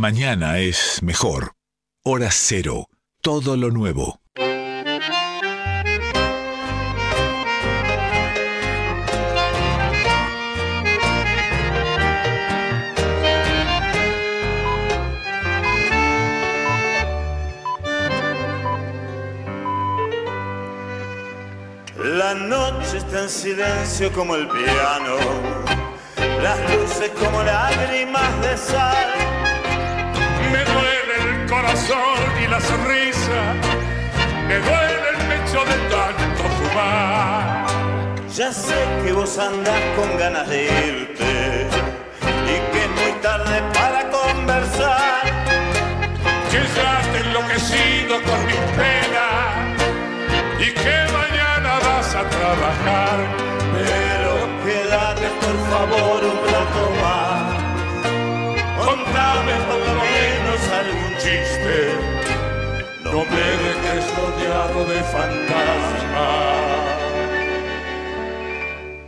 Mañana es mejor. Hora cero. Todo lo nuevo. La noche está en silencio como el piano, las luces como lágrimas de sal. La sonrisa, me duele el pecho de tanto fumar. Ya sé que vos andás con ganas de irte y que es muy tarde para conversar. Que ya te enloquecido con mis penas y que mañana vas a trabajar. Pero quédate por favor un rato más. Contame por lo menos algún chiste, no me dejes rodeado de fantasmas.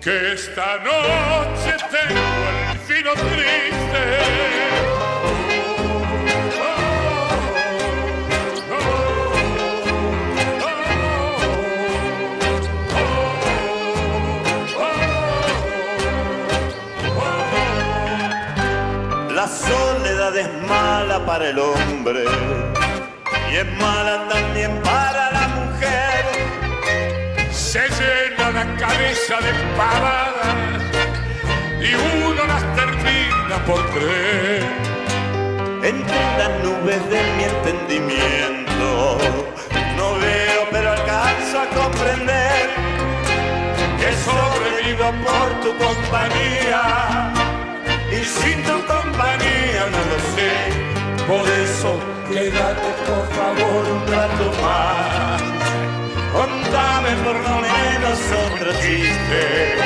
Que esta noche tengo el fino triste. La soledad es mala para el hombre y es mala también para la mujer. Se llena la cabeza de pavadas y uno las termina por creer. Entre las nubes de mi entendimiento no veo pero alcanzo a comprender que sobrevivo por tu compañía y sin tu compañía no lo sé. Por eso quédate por favor un rato más. Contame por lo menos otro chiste.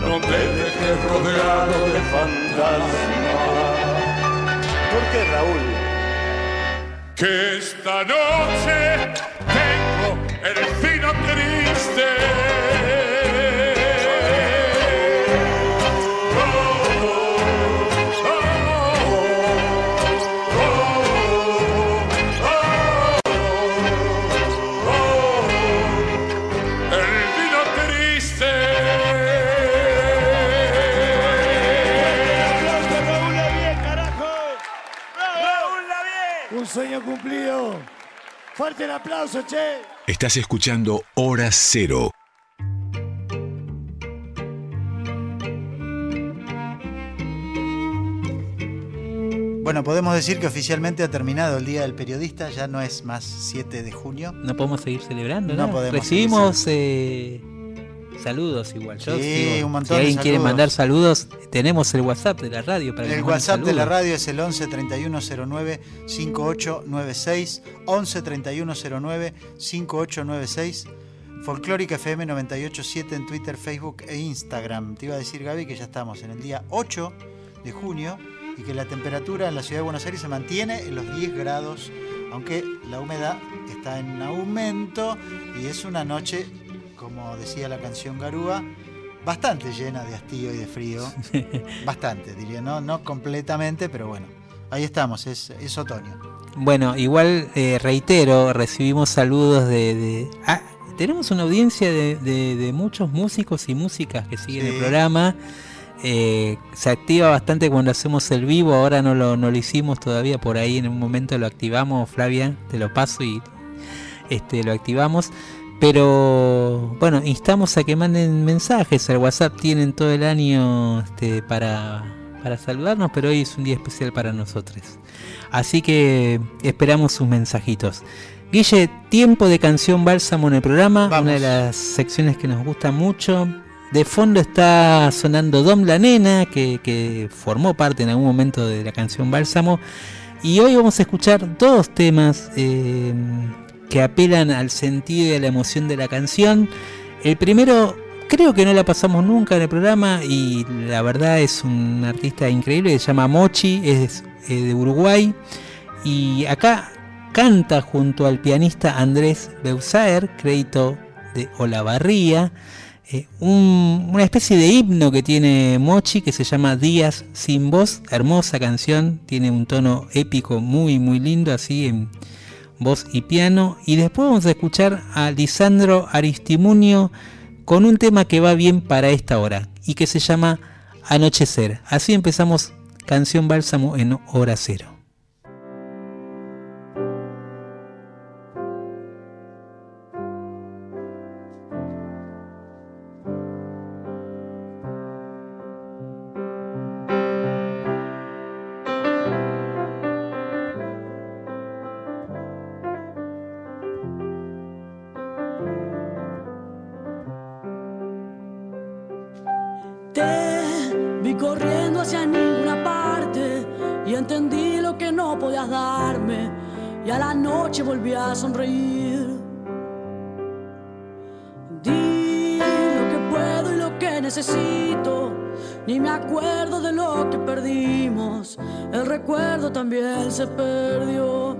No me dejes rodeado de fantasmas. ¿Por qué Raúl? Que esta noche tengo el fino triste. Cumplido. Fuerte el aplauso, che. Estás escuchando Hora Cero. Bueno, podemos decir que oficialmente ha terminado el Día del Periodista, ya no es más 7 de junio. No podemos seguir celebrando, No ¿no? podemos Recibimos eh, saludos igual. Yo Sí, sigo- un montón si de alguien quiere mandar saludos, tenemos el WhatsApp de la radio para El WhatsApp de la radio es el 11 3109 5896. 11 3109 5896. Folclórica FM 987 en Twitter, Facebook e Instagram. Te iba a decir, Gaby, que ya estamos en el día 8 de junio y que la temperatura en la ciudad de Buenos Aires se mantiene en los 10 grados, aunque la humedad está en aumento y es una noche, como decía la canción Garúa, bastante llena de hastío y de frío. bastante, diría, no, no completamente, pero bueno, ahí estamos, es, es otoño. Bueno, igual eh, reitero, recibimos saludos de... de- ah, tenemos una audiencia de, de- de muchos músicos y músicas que siguen el programa. Eh, se activa bastante cuando hacemos el vivo, ahora no lo, no lo hicimos todavía, por ahí en un momento lo activamos, Flavia, te lo paso y este, lo activamos. Pero bueno, instamos a que manden mensajes, el WhatsApp tienen todo el año este, para, para saludarnos, pero hoy es un día especial para nosotros. Así que esperamos sus mensajitos. Guille, tiempo de canción bálsamo en el programa, Vamos. una de las secciones que nos gusta mucho. De fondo está sonando Dom la Nena, que, que formó parte en algún momento de la canción Bálsamo. Y hoy vamos a escuchar dos temas eh, que apelan al sentido y a la emoción de la canción. El primero, creo que no la pasamos nunca en el programa y la verdad es un artista increíble, se llama Mochi, es de Uruguay. Y acá canta junto al pianista Andrés Beusaer, crédito de Olavarría, eh, un- una especie de himno que tiene Mochi que se llama Días sin voz, hermosa canción, tiene un tono épico muy muy lindo así en voz y piano y después vamos a escuchar a Lisandro Aristimunio con un tema que va bien para esta hora y que se llama Anochecer. Así empezamos Canción Bálsamo en hora cero. Sonreír. Di lo que puedo y lo que necesito, ni me acuerdo de lo que perdimos, el recuerdo también se perdió.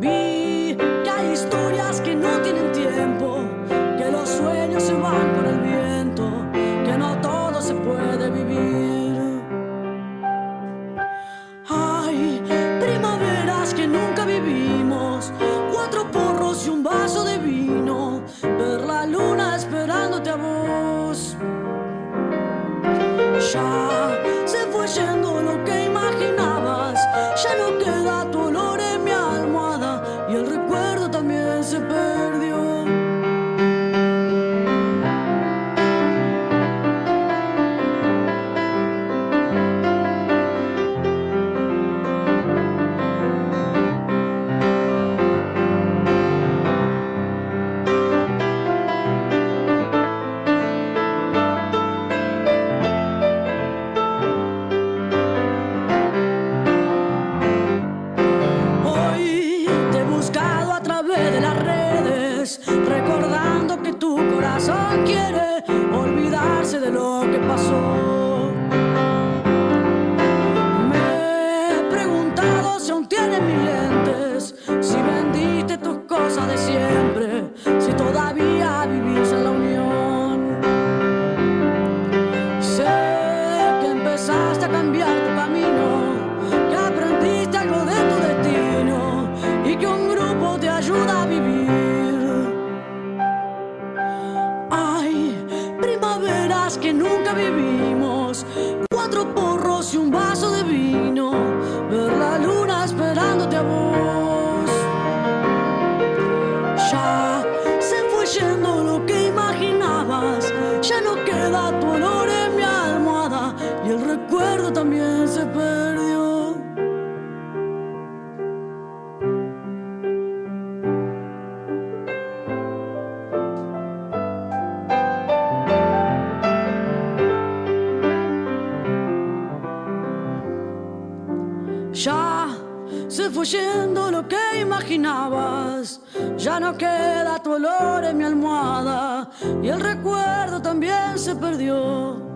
Vi que hay historias que no tienen tiempo, que los sueños se van por el viento, que no todo se puede vivir. Ya imaginabas. Ya no queda tu olor en mi almohada y el recuerdo también se perdió.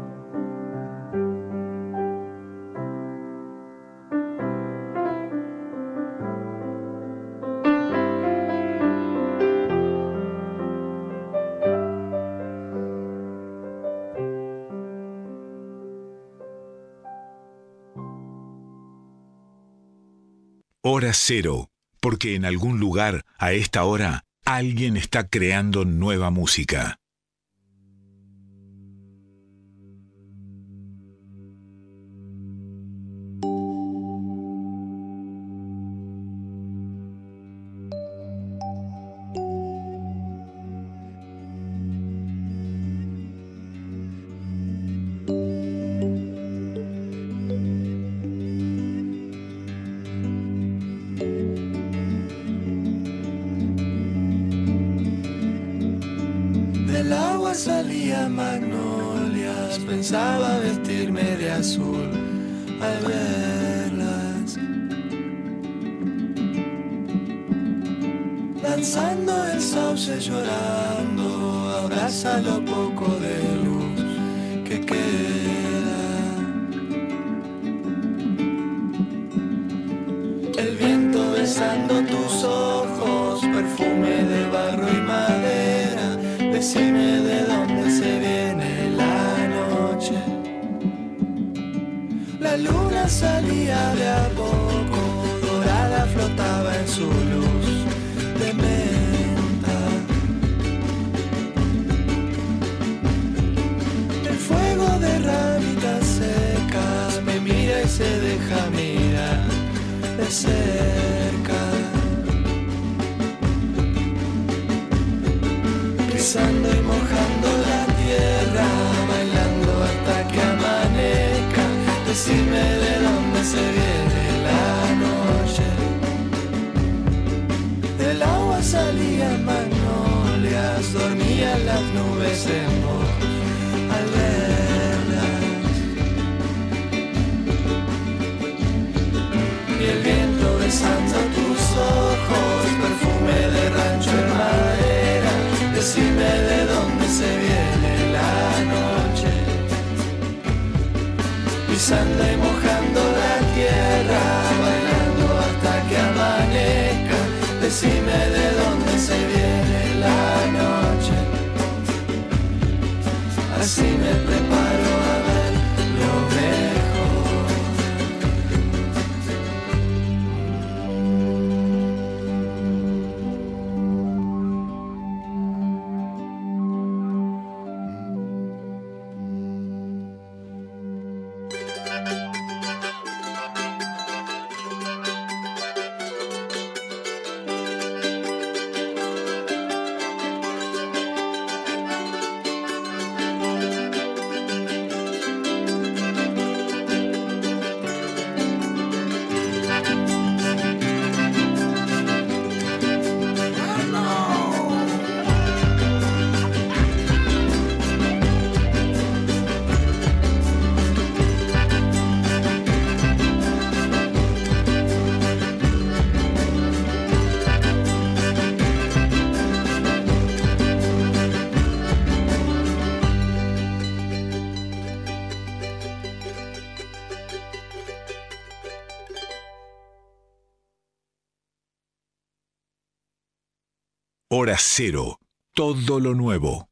Hora cero, porque en algún lugar, a esta hora, alguien está creando nueva música. Hora cero, todo lo nuevo.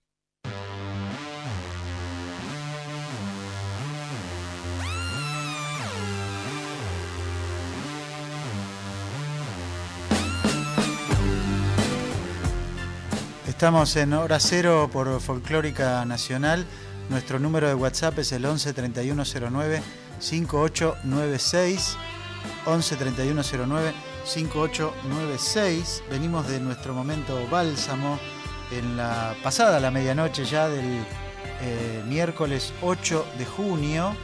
Estamos en hora cero por Folclórica Nacional. Nuestro número de WhatsApp es el 11 3109 5896. 11 3109 5896. Venimos de nuestro momento bálsamo en la pasada la medianoche ya del eh, miércoles 8 de junio.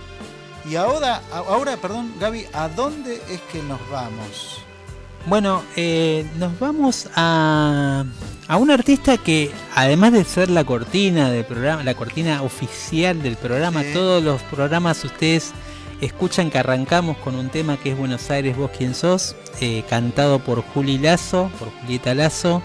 Y ahora, ahora, perdón, Gaby, ¿a dónde es que nos vamos? Bueno, eh, nos vamos a, a un artista que, además de ser la cortina del programa, la cortina oficial del programa, Sí. todos los programas ustedes escuchan que arrancamos con un tema que es Buenos Aires, vos quién sos, eh, cantado por Juli Lazo, por Julieta Lazo.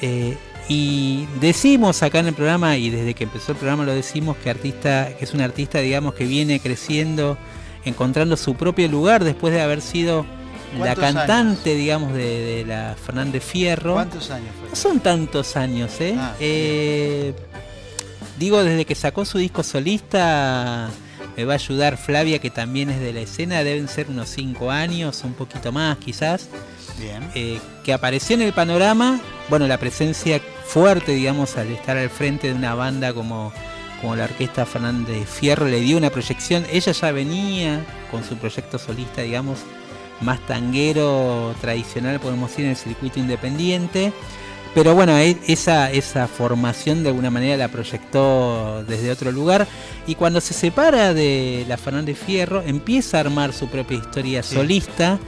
Eh, y decimos acá en el programa, y desde que empezó el programa lo decimos, que artista, que es un artista, digamos, que viene creciendo, encontrando su propio lugar después de haber sido la ¿Cuántos cantante, digamos, de, de la Fernández Fierro. ¿Cuántos años fue? No son tantos años, ¿eh? Ah, Eh, digo, desde que sacó su disco solista, me va a ayudar Flavia, que también es de la escena, deben ser unos 5 años, un poquito más quizás, Bien. eh, que apareció en el panorama, bueno, la presencia fuerte, digamos, al estar al frente de una banda como, como la Orquesta Fernández Fierro, le dio una proyección, ella ya venía con su proyecto solista, digamos, más tanguero tradicional, podemos decir, en el circuito independiente. Pero bueno, esa, esa formación de alguna manera la proyectó desde otro lugar. Y cuando se separa de la Fernández Fierro, empieza a armar su propia historia Sí. solista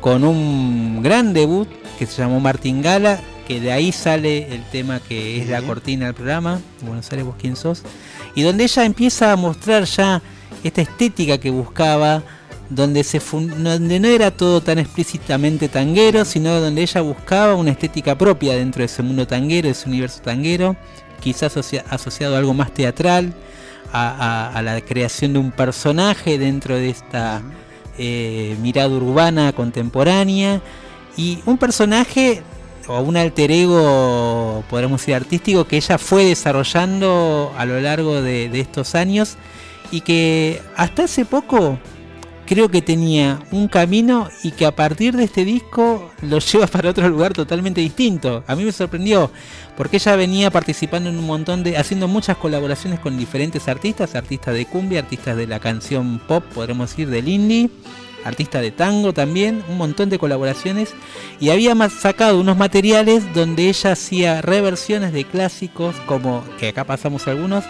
con un gran debut que se llamó Martín Gala, que de ahí sale el tema que es la cortina del programa, Buenos Aires vos quién sos, y donde ella empieza a mostrar ya esta estética que buscaba, donde, se donde no era todo tan explícitamente tanguero, sino donde ella buscaba una estética propia dentro de ese mundo tanguero, ese universo tanguero, quizás asocia- asociado a algo más teatral, a la creación de un personaje dentro de esta eh, mirada urbana contemporánea, y un personaje o un alter ego, podríamos decir, artístico que ella fue desarrollando a lo largo de, de estos años y que hasta hace poco creo que tenía un camino y que a partir de este disco lo lleva para otro lugar totalmente distinto. A mí me sorprendió porque ella venía participando en un montón de, haciendo muchas colaboraciones con diferentes artistas, artistas de cumbia, artistas de la canción pop, podremos decir, del indie, artistas de tango también, un montón de colaboraciones y había sacado unos materiales donde ella hacía reversiones de clásicos como que acá pasamos algunos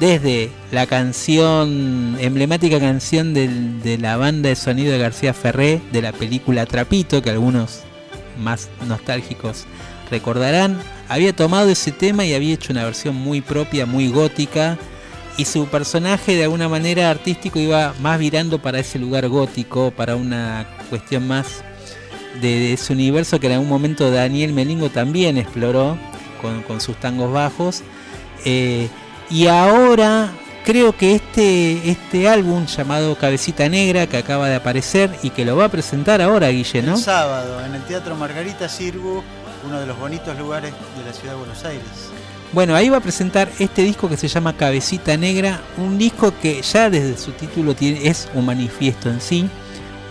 desde la canción, emblemática canción de la banda de sonido de García Ferré, de la película Trapito, que algunos más nostálgicos recordarán, había tomado ese tema y había hecho una versión muy propia, muy gótica, y su personaje de alguna manera artístico iba más virando para ese lugar gótico, para una cuestión más de, de ese universo que en algún momento Daniel Melingo también exploró con, con sus tangos bajos. Eh, y ahora creo que este, este álbum llamado Cabecita Negra, que acaba de aparecer y que lo va a presentar ahora Guille, ¿no? El sábado, en el Teatro Margarita Sirgu, uno de los bonitos lugares de la ciudad de Buenos Aires. Bueno, ahí va a presentar este disco que se llama Cabecita Negra, un disco que ya desde su título tiene, es un manifiesto en sí,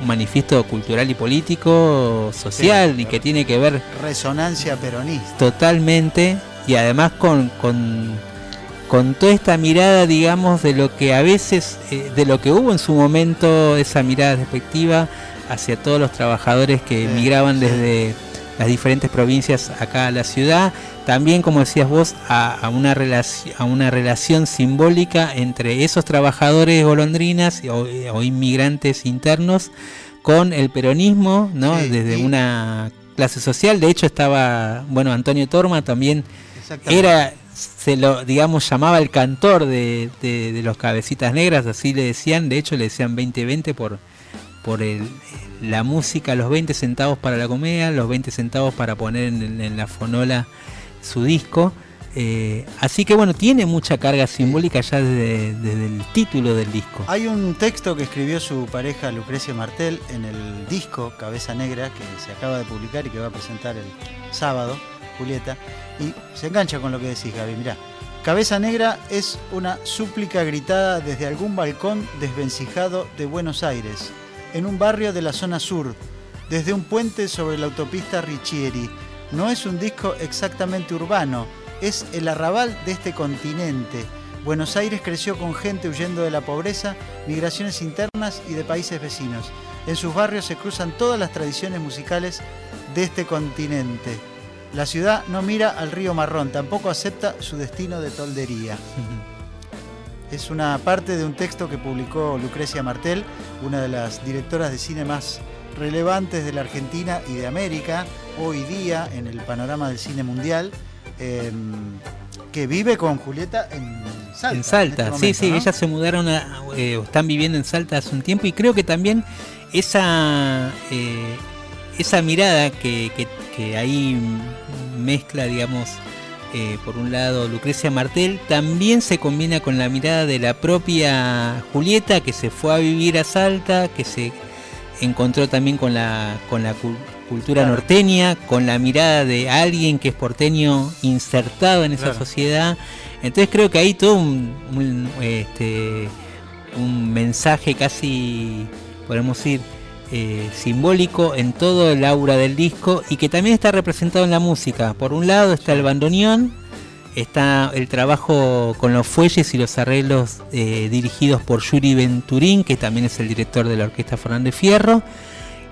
un manifiesto cultural y político, social, Sí, y que tiene que ver Resonancia peronista. totalmente, y además con, con, con toda esta mirada, digamos, de lo que a veces, eh, de lo que hubo en su momento, esa mirada despectiva hacia todos los trabajadores que sí. desde las diferentes provincias acá a la ciudad. También, como decías vos, a, a una, relaci- a una relación simbólica entre esos trabajadores golondrinas o, o inmigrantes internos con el peronismo, ¿no? Sí, Desde una clase social. De hecho, estaba, bueno, Antonio Torma también era, se lo, digamos, llamaba el cantor de, de- los cabecitas negras, así le decían, de hecho le decían 20-20 por, por el, la música, los 20 centavos para la comedia, los 20 centavos para poner en, en la fonola su disco. Eh, así que bueno, tiene mucha carga simbólica ya desde, desde el título del disco. Hay un texto que escribió su pareja Lucrecia Martel en el disco Cabeza Negra que se acaba de publicar y que va a presentar el sábado, Julieta, y se engancha con lo que decís, Gaby. Mirá, Cabeza Negra es una súplica gritada desde algún balcón desvencijado de Buenos Aires, en un barrio de la zona sur, desde un puente sobre la autopista Richieri. No es un disco exactamente urbano, es el arrabal de este continente. Buenos Aires creció con gente huyendo de la pobreza, migraciones internas y de países vecinos. En sus barrios se cruzan todas las tradiciones musicales de este continente. La ciudad no mira al río Marrón, tampoco acepta su destino de toldería. Es una parte de un texto que publicó Lucrecia Martel, una de las directoras de cine más relevantes de la Argentina y de América, hoy día en el panorama del cine mundial, eh, que vive con Julieta en Salta, en Salta. en este sí, momento, sí, ¿no? ellas se mudaron, a, eh, están viviendo en Salta hace un tiempo y creo que también esa, eh, esa mirada que, que- que ahí mezcla, digamos, eh, por un lado Lucrecia Martel, también se combina con la mirada de la propia Julieta que se fue a vivir a Salta, que se encontró también con la, con la cul- cultura Claro. norteña, con la mirada de alguien que es porteño insertado en esa Claro. sociedad. Entonces creo que hay todo un, un, este, un mensaje casi, podemos decir, eh, simbólico en todo el aura del disco y que también está representado en la música. Por un lado está el bandoneón, está el trabajo con los fuelles y los arreglos eh, dirigidos por Yuri Venturín, que también es el director de la orquesta Fernández Fierro.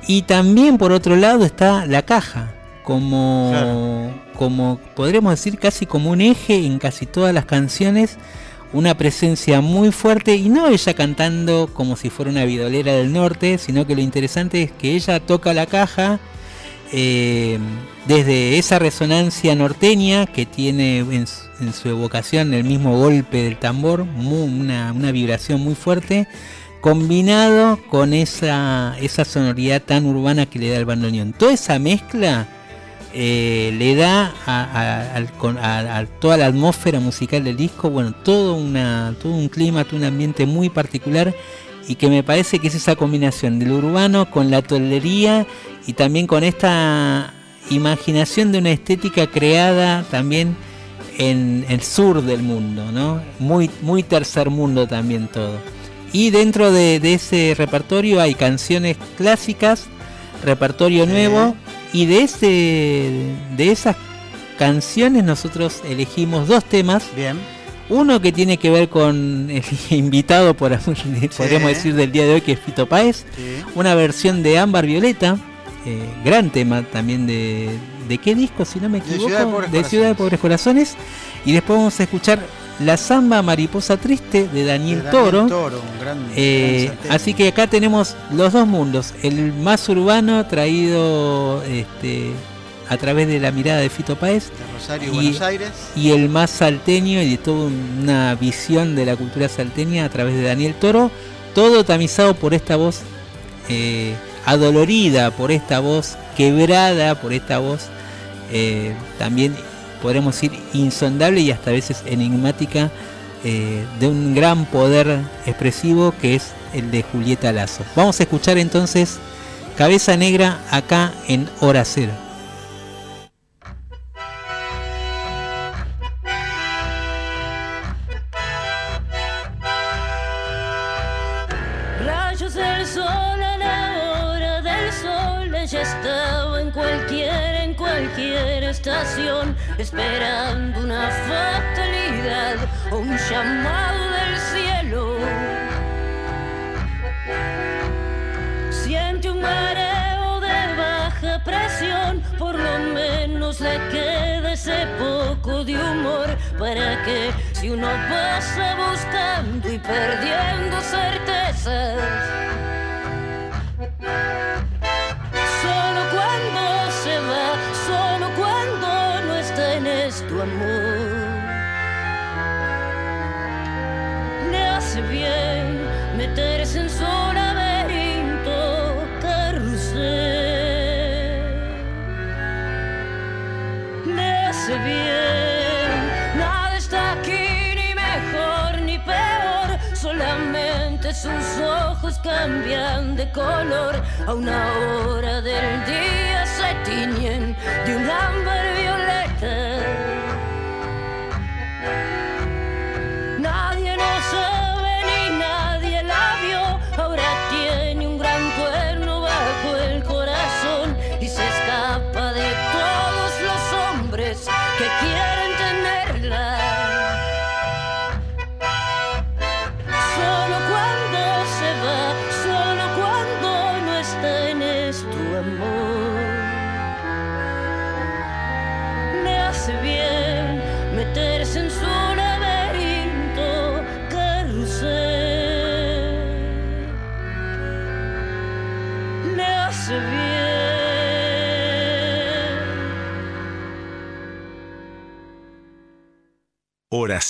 Y también por otro lado está la caja, como, como podríamos decir casi como un eje en casi todas las canciones, una presencia muy fuerte y no ella cantando como si fuera una vidolera del norte, sino que lo interesante es que ella toca la caja eh, desde esa resonancia norteña que tiene en, su- evocación el mismo golpe del tambor, mu- una, una vibración muy fuerte, combinado con esa, esa sonoridad tan urbana que le da el bandoneón. Toda esa mezcla eh, le da a, a- a toda la atmósfera musical del disco, bueno, todo, una, todo un clima, todo un ambiente muy particular y que me parece que es esa combinación del urbano con la tolería y también con esta imaginación de una estética creada también en el sur del mundo, ¿no? Muy, muy tercer mundo también todo. Y dentro de, de ese repertorio hay canciones clásicas, repertorio nuevo, y de ese de esas canciones nosotros elegimos dos temas. Bien. Uno que tiene que ver con el invitado, por, podríamos decir, del día de hoy, que es Fito Páez. Sí. Una versión de Ámbar Violeta, eh, gran tema también de... ¿De qué disco, si no me De equivoco? Ciudad de Pobres Ciudad de Corazones. Pobres Corazones. Y después vamos a escuchar La Zamba Mariposa Triste de Daniel, De Daniel Toro. Toro, un gran- Eh, gran así que acá tenemos los dos mundos, el más urbano traído este, a través de la mirada de Fito Páez De Rosario y Buenos Aires. y el más salteño y de toda una visión de la cultura salteña a través de Daniel Toro, todo tamizado por esta voz eh, adolorida, por esta voz quebrada, por esta voz eh, también podremos decir insondable y hasta a veces enigmática eh, de un gran poder expresivo que es el de Julieta Lazo. Vamos a escuchar entonces Cabeza Negra acá en Hora Cero. Esperando una fatalidad o un llamado del cielo. Siente un mareo de baja presión, por lo menos le queda ese poco de humor para que si uno pasa buscando y perdiendo certezas, esto amor, le hace bien meterse en su laberinto carrusel. Le hace bien, nada está aquí ni mejor ni peor, solamente sus ojos cambian de color, a una hora del día se tiñen de un ámbar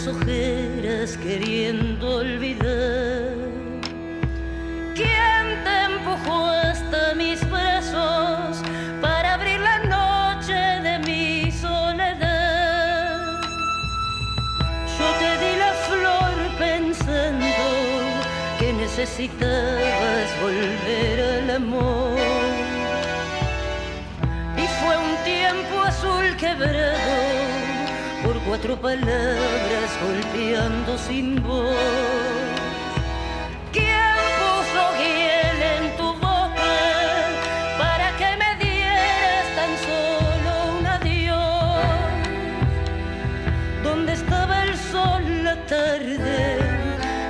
Tus ojeras queriendo olvidar. ¿Quién te empujó hasta mis brazos para abrir la noche de mi soledad? Yo te di la flor pensando que necesitabas volver al amor. Y fue un tiempo azul quebrado cuatro palabras golpeando sin voz. ¿Quién puso hiel en tu boca para que me dieras tan solo un adiós? ¿Dónde estaba el sol la tarde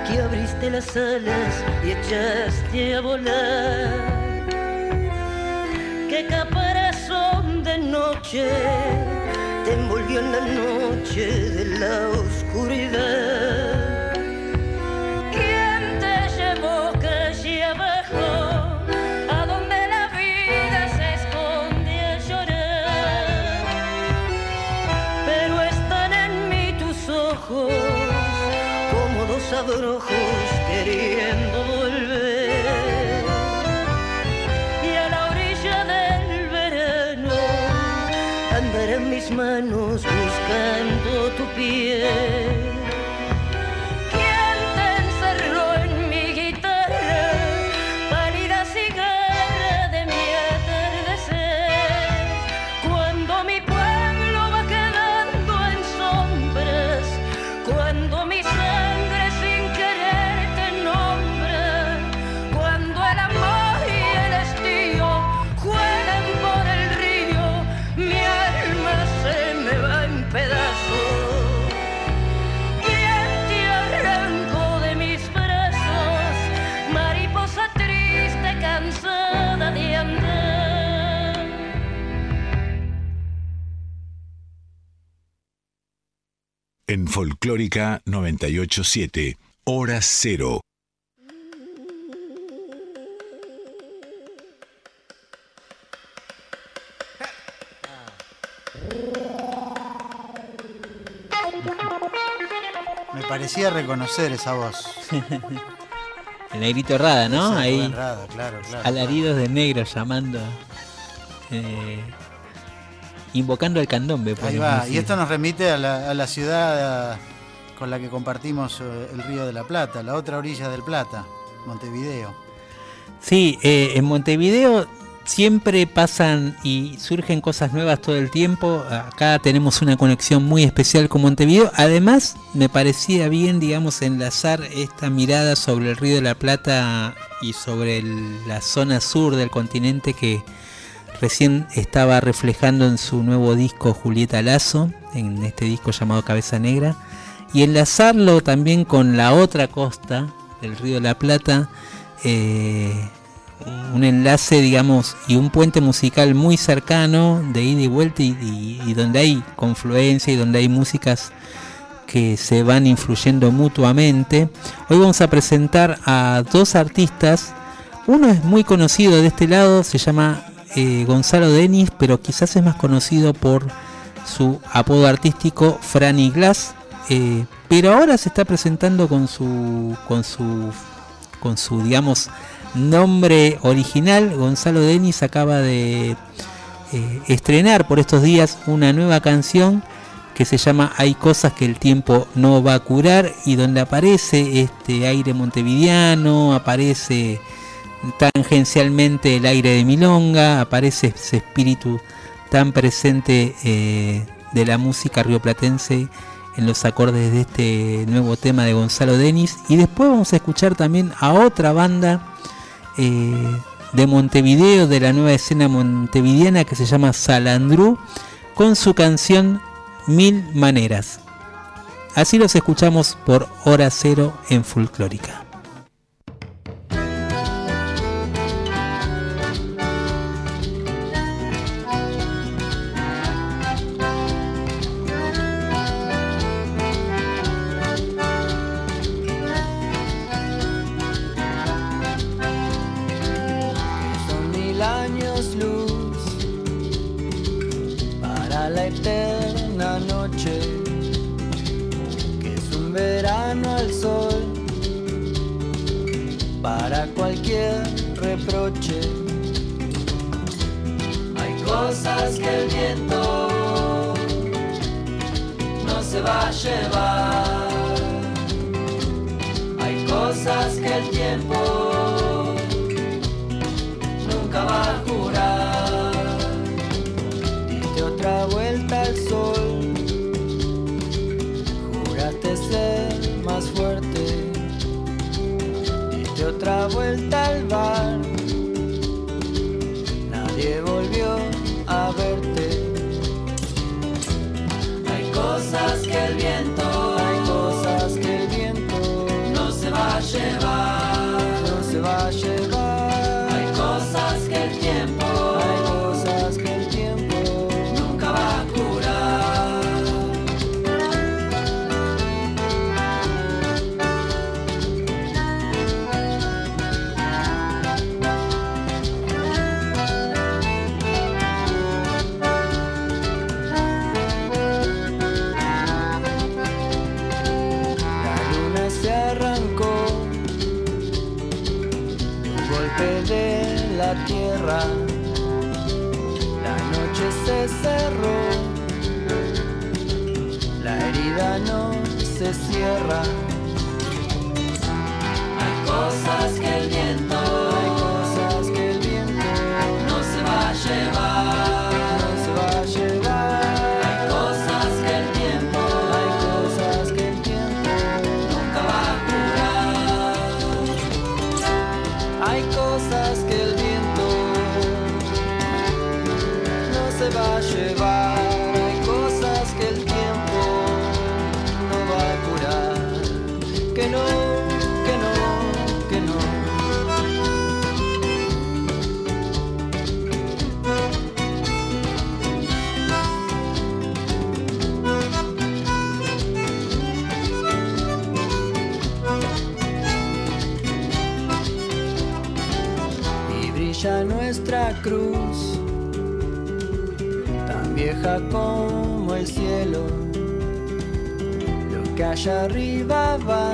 que abriste las alas y echaste a volar? ¿Qué caparazón de noche en la noche de la oscuridad? Mis manos buscando tu piel. Folclórica 987, Hora Cero. Me parecía reconocer esa voz. El negrito Rada, ¿no? Ahí. Rada, claro, claro. Alaridos de negro llamando. eh, invocando al candombe. Ahí va. decir. Y esto nos remite a la, a la ciudad con la que compartimos eh, el río de la Plata, la otra orilla del Plata, Montevideo. Sí, eh, en Montevideo siempre pasan y surgen cosas nuevas todo el tiempo. Acá tenemos una conexión muy especial con Montevideo. Además, me parecía bien, digamos, enlazar esta mirada sobre el Río de la Plata y sobre el- la zona sur del continente que recién estaba reflejando en su nuevo disco Julieta Lazo, en este disco llamado Cabeza Negra, y enlazarlo también con la otra costa del Río de la Plata. eh, un enlace, digamos, y un puente musical muy cercano, de ida y vuelta, y, y- y donde hay confluencia y donde hay músicas que se van influyendo mutuamente. Hoy vamos a presentar a dos artistas. Uno es muy conocido de este lado, se llama eh, Gonzalo Denis, pero quizás es más conocido por su apodo artístico Franny Glass. eh, pero ahora se está presentando con su, con su, con su, digamos, nombre original. Gonzalo Denis acaba de eh, estrenar por estos días una nueva canción que se llama Hay cosas que el tiempo no va a curar y donde aparece este aire montevideano, aparece tangencialmente el aire de Milonga, aparece ese espíritu tan presente eh, de la música rioplatense en los acordes de este nuevo tema de Gonzalo Denis. Y después vamos a escuchar también a otra banda eh, de Montevideo, de la nueva escena montevideana que se llama Salandrú, con su canción Mil Maneras. Así los escuchamos por Hora Cero en Folclórica. allá arriba va.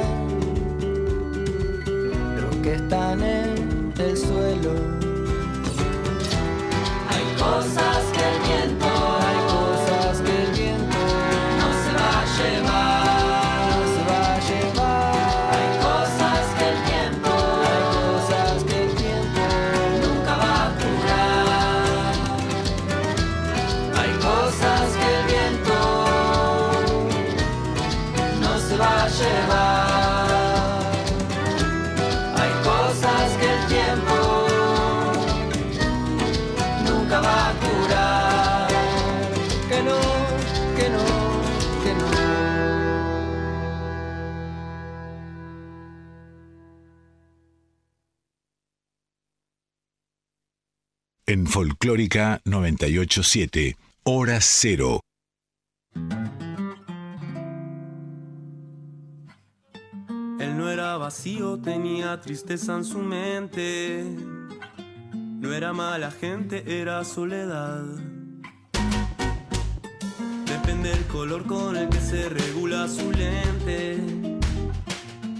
en Folclórica 987, Hora Cero. Él no era vacío, tenía tristeza en su mente. No era mala gente, era soledad. Depende el color con el que se regula su lente.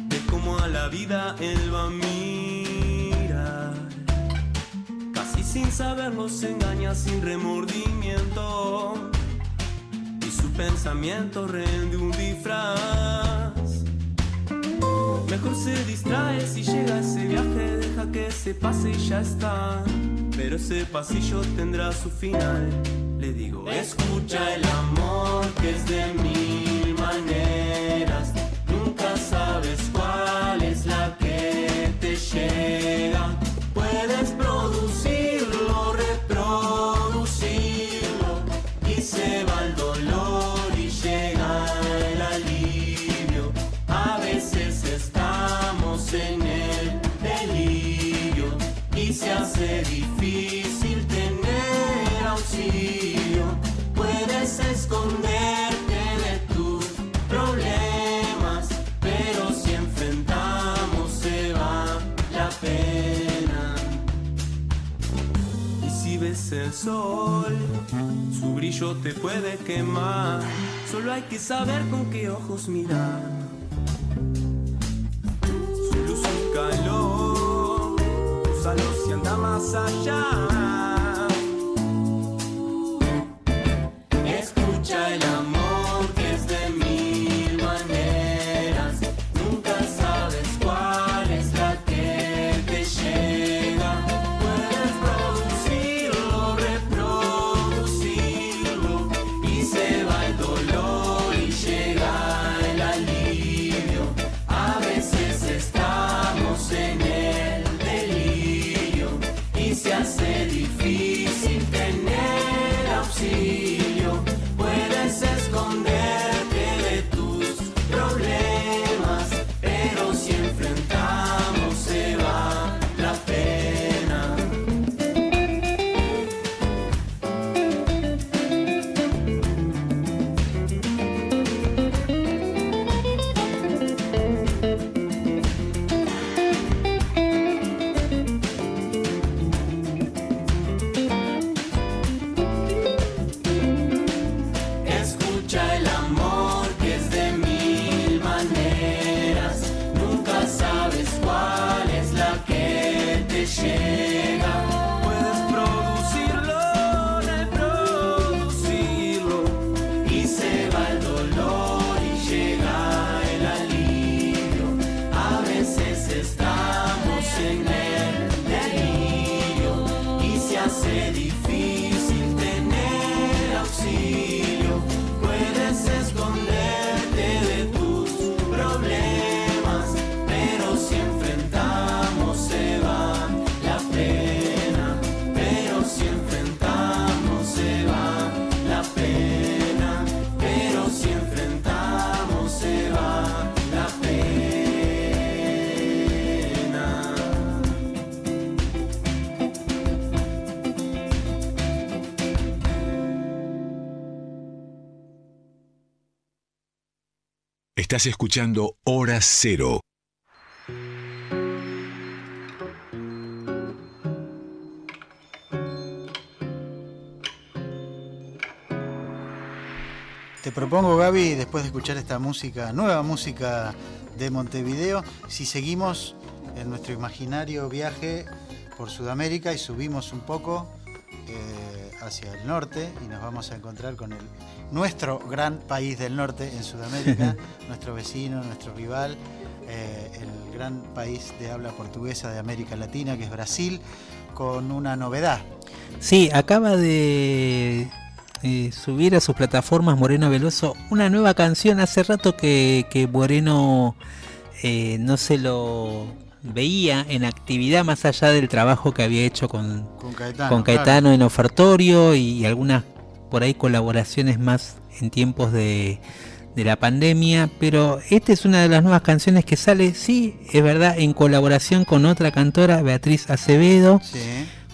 De cómo a la vida él va a sin saberlo se engaña sin remordimiento y su pensamiento rende un disfraz. Mejor se distrae si llega ese viaje, deja que se pase y ya está. Pero ese pasillo tendrá su final. Le digo, escucha el amor que es de mil maneras. Nunca sabes cuál es la que te llega. El sol, su brillo te puede quemar. Solo hay que saber con qué ojos mirar. Su luz y calor, úsalo si anda más allá. Escucha el amor Estás escuchando Hora Cero. Te propongo, Gaby, después de escuchar esta música, nueva música de Montevideo, si seguimos en nuestro imaginario viaje por Sudamérica y subimos un poco eh, hacia el norte y nos vamos a encontrar con el, nuestro gran país del norte en Sudamérica, nuestro vecino, nuestro rival, eh, el gran país de habla portuguesa de América Latina, que es Brasil, con una novedad. Sí, acaba de eh, subir a sus plataformas Moreno Veloso una nueva canción. Hace rato que, que Moreno eh, no se lo veía en actividad más allá del trabajo que había hecho con, Con Caetano, con Caetano en ofertorio y, algunas por ahí colaboraciones más en tiempos de, de la pandemia. Pero esta es una de las nuevas canciones que sale, sí, es verdad, en colaboración con otra cantora, Beatriz Acevedo.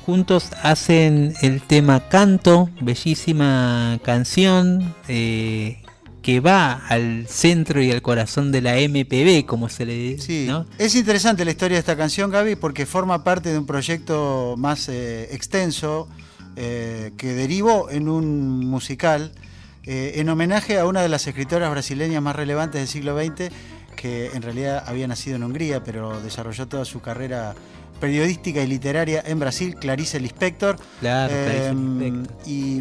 Juntos hacen el tema Canto, bellísima canción eh, que va al centro y al corazón de la MPB, como se le dice. Sí, ¿no? es interesante la historia de esta canción, Gaby, porque forma parte de un proyecto más eh, extenso eh, que derivó en un musical eh, en homenaje a una de las escritoras brasileñas más relevantes del siglo XX, que en realidad había nacido en Hungría, pero desarrolló toda su carrera periodística y literaria en Brasil, Clarice Lispector. Claro, Clarice Eh, Y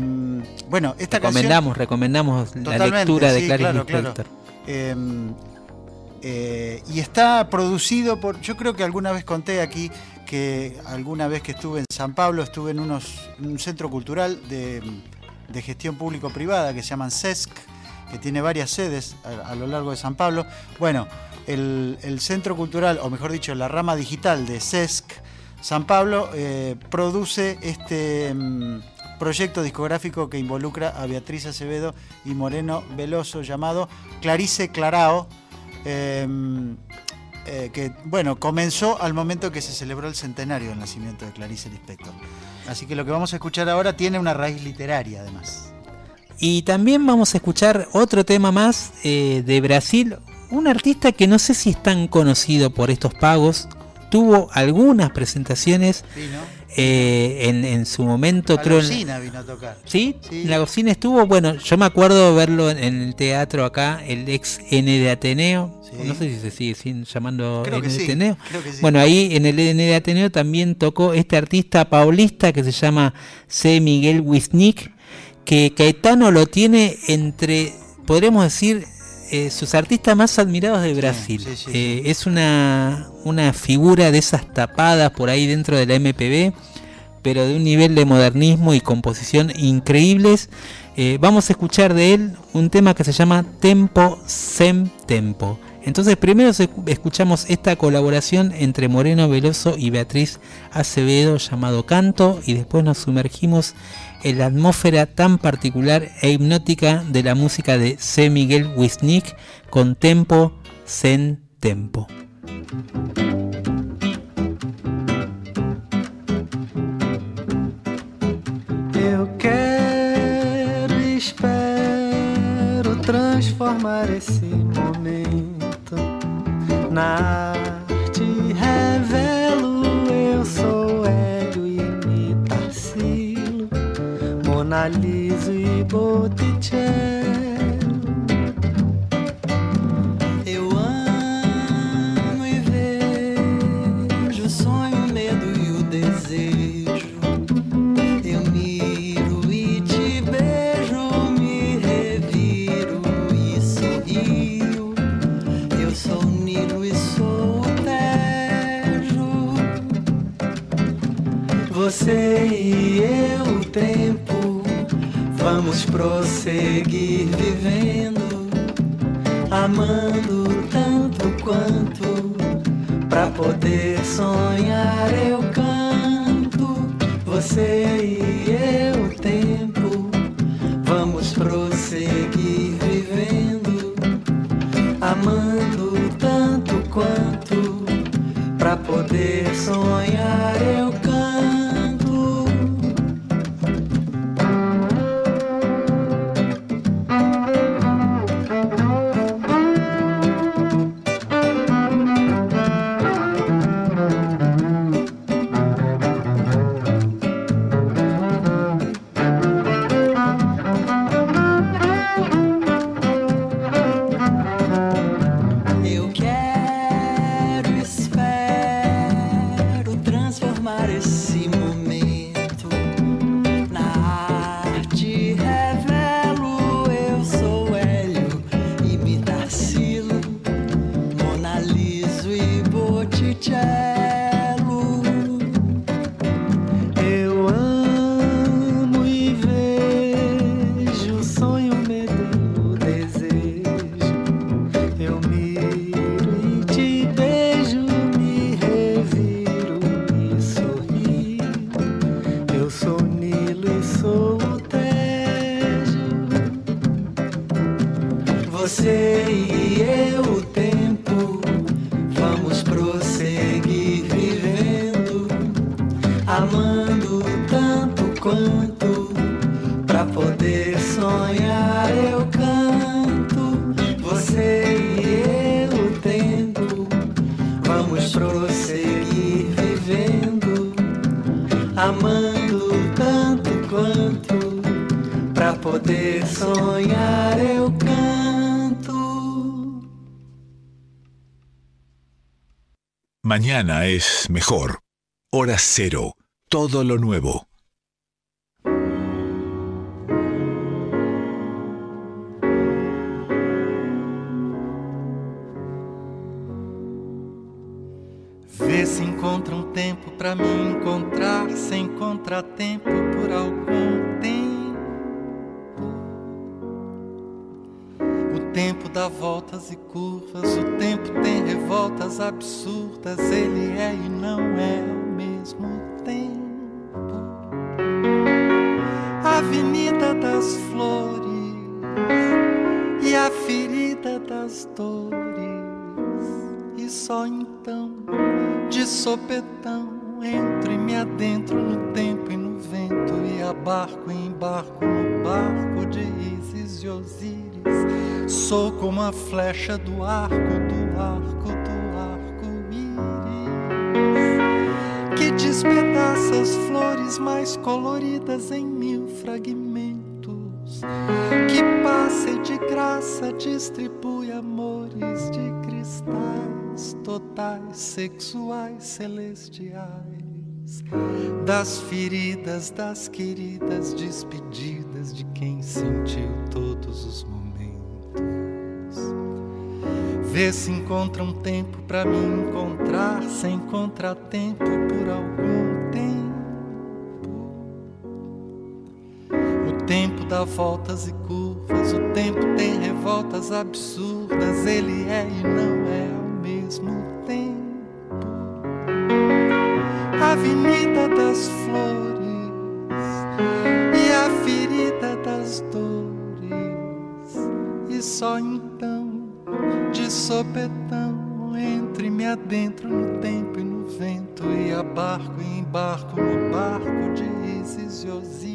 bueno, esta recomendamos, recomendamos la lectura de sí, Clarice claro, claro. Lispector. Eh, eh, y está producido por. Yo creo que alguna vez conté aquí que alguna vez que estuve en San Pablo, estuve en unos, un centro cultural de, de gestión público-privada que se llaman CESC, que tiene varias sedes a, a lo largo de San Pablo. Bueno, el, centro cultural, o mejor dicho, la rama digital de CESC San Pablo eh, produce este mm, proyecto discográfico que involucra a Beatriz Acevedo y Moreno Veloso llamado Clarice Clarao, eh, eh, que bueno, comenzó al momento que se celebró el centenario del nacimiento de Clarice Lispector. Así que lo que vamos a escuchar ahora tiene una raíz literaria además. Y también vamos a escuchar otro tema más eh, de Brasil, un artista que no sé si es tan conocido por estos pagos, tuvo algunas presentaciones eh, en, en su momento, La creo... Golosina vino a tocar. ¿Sí? La cocina estuvo, bueno, yo me acuerdo verlo en, en el teatro acá, el ex N de Ateneo. No sé si se sigue sin- llamando Creo N de sí, Ateneo. creo que sí. Bueno, ahí en el N de Ateneo también tocó este artista paulista que se llama C. Miguel Wisnik, que Caetano lo tiene entre, podríamos decir, eh, sus artistas más admirados de Brasil. Eh, es una, una figura de esas tapadas por ahí dentro de la MPB, pero de un nivel de modernismo y composición increíbles. Eh, vamos a escuchar de él un tema que se llama Tempo Sem Tempo. Entonces primero escuchamos esta colaboración entre Moreno Veloso y Beatriz Acevedo llamado Canto y después nos sumergimos en la atmósfera tan particular e hipnótica de la música de C. Miguel Wisnik con Tempo Sem Tempo. Eu quero espero transformar esse momento na Mona Lisa e Botticelli. Eu amo e vejo o sonho, o medo e o desejo. Eu miro e te beijo, me reviro e sorrio. Eu sou o Nilo e sou o Tejo. Você e vamos prosseguir vivendo, amando tanto quanto pra poder sonhar. Eu canto, você e eu, o tempo, vamos prosseguir vivendo, amando tanto quanto pra poder sonhar. Eu pra poder sonhar. Eu canto, você e eu, o tempo, vamos prosseguir vivendo, amando tanto quanto pra poder sonhar. Eu canto. Mañana es mejor. Hora cero. Todo lo nuevo. Pra me encontrar sem contratempo por algum tempo. O tempo dá voltas e curvas, o tempo tem revoltas absurdas, ele é e não é ao mesmo tempo. Avenida das flores e a ferida das dores, e só então, de sopetão, entro e me adentro no tempo e no vento e abarco e embarco no barco de Isis e Osíris. Sou como a flecha do arco, do arco, do arco-íris que despedaça as flores mais coloridas em mil fragmentos. Que passa e de graça distribui amores de cristais totais, sexuais, celestiais. Das feridas, das queridas despedidas de quem sentiu todos os momentos. Vê se encontra um tempo pra me encontrar sem contratempo por algum tempo. O tempo dá voltas e o tempo tem revoltas absurdas, ele é e não é ao mesmo tempo. Avenida das flores e a ferida das dores, e só então de sopetão entre me adentro no tempo e no vento. E abarco e embarco no barco de Isis e Osíris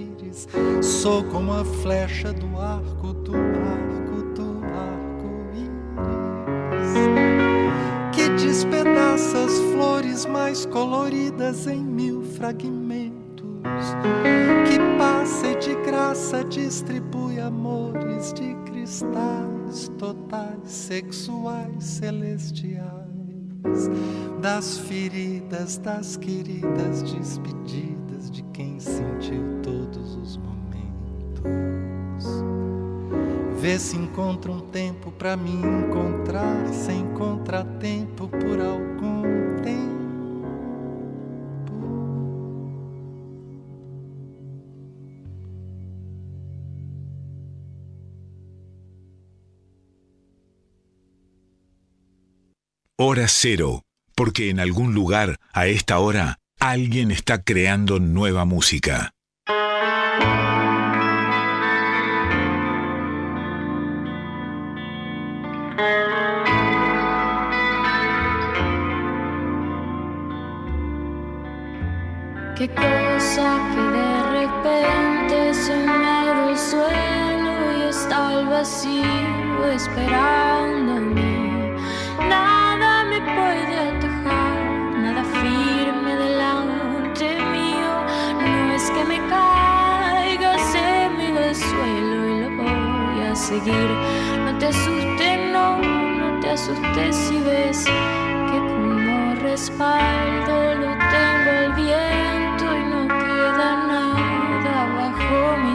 sou como a flecha do arco do arco do arco-íris que despedaça as flores mais coloridas em mil fragmentos que passa e de graça distribui amores de cristais totais, sexuais, celestiais, das feridas, das queridas despedidas de quem sentiu. Vê se encontra um tempo pra me encontrar sem contratempo por algum tempo. Hora cero, porque en algún lugar, a esta hora, alguien está creando nueva música. Qué cosa que de repente se me el suelo y está el vacío esperándome. Nada me puede atajar, nada firme delante mío. No es que me caiga, se me da el suelo y lo voy a seguir. No te asustes, no, no te asustes si ves que como respaldo lo tengo el viento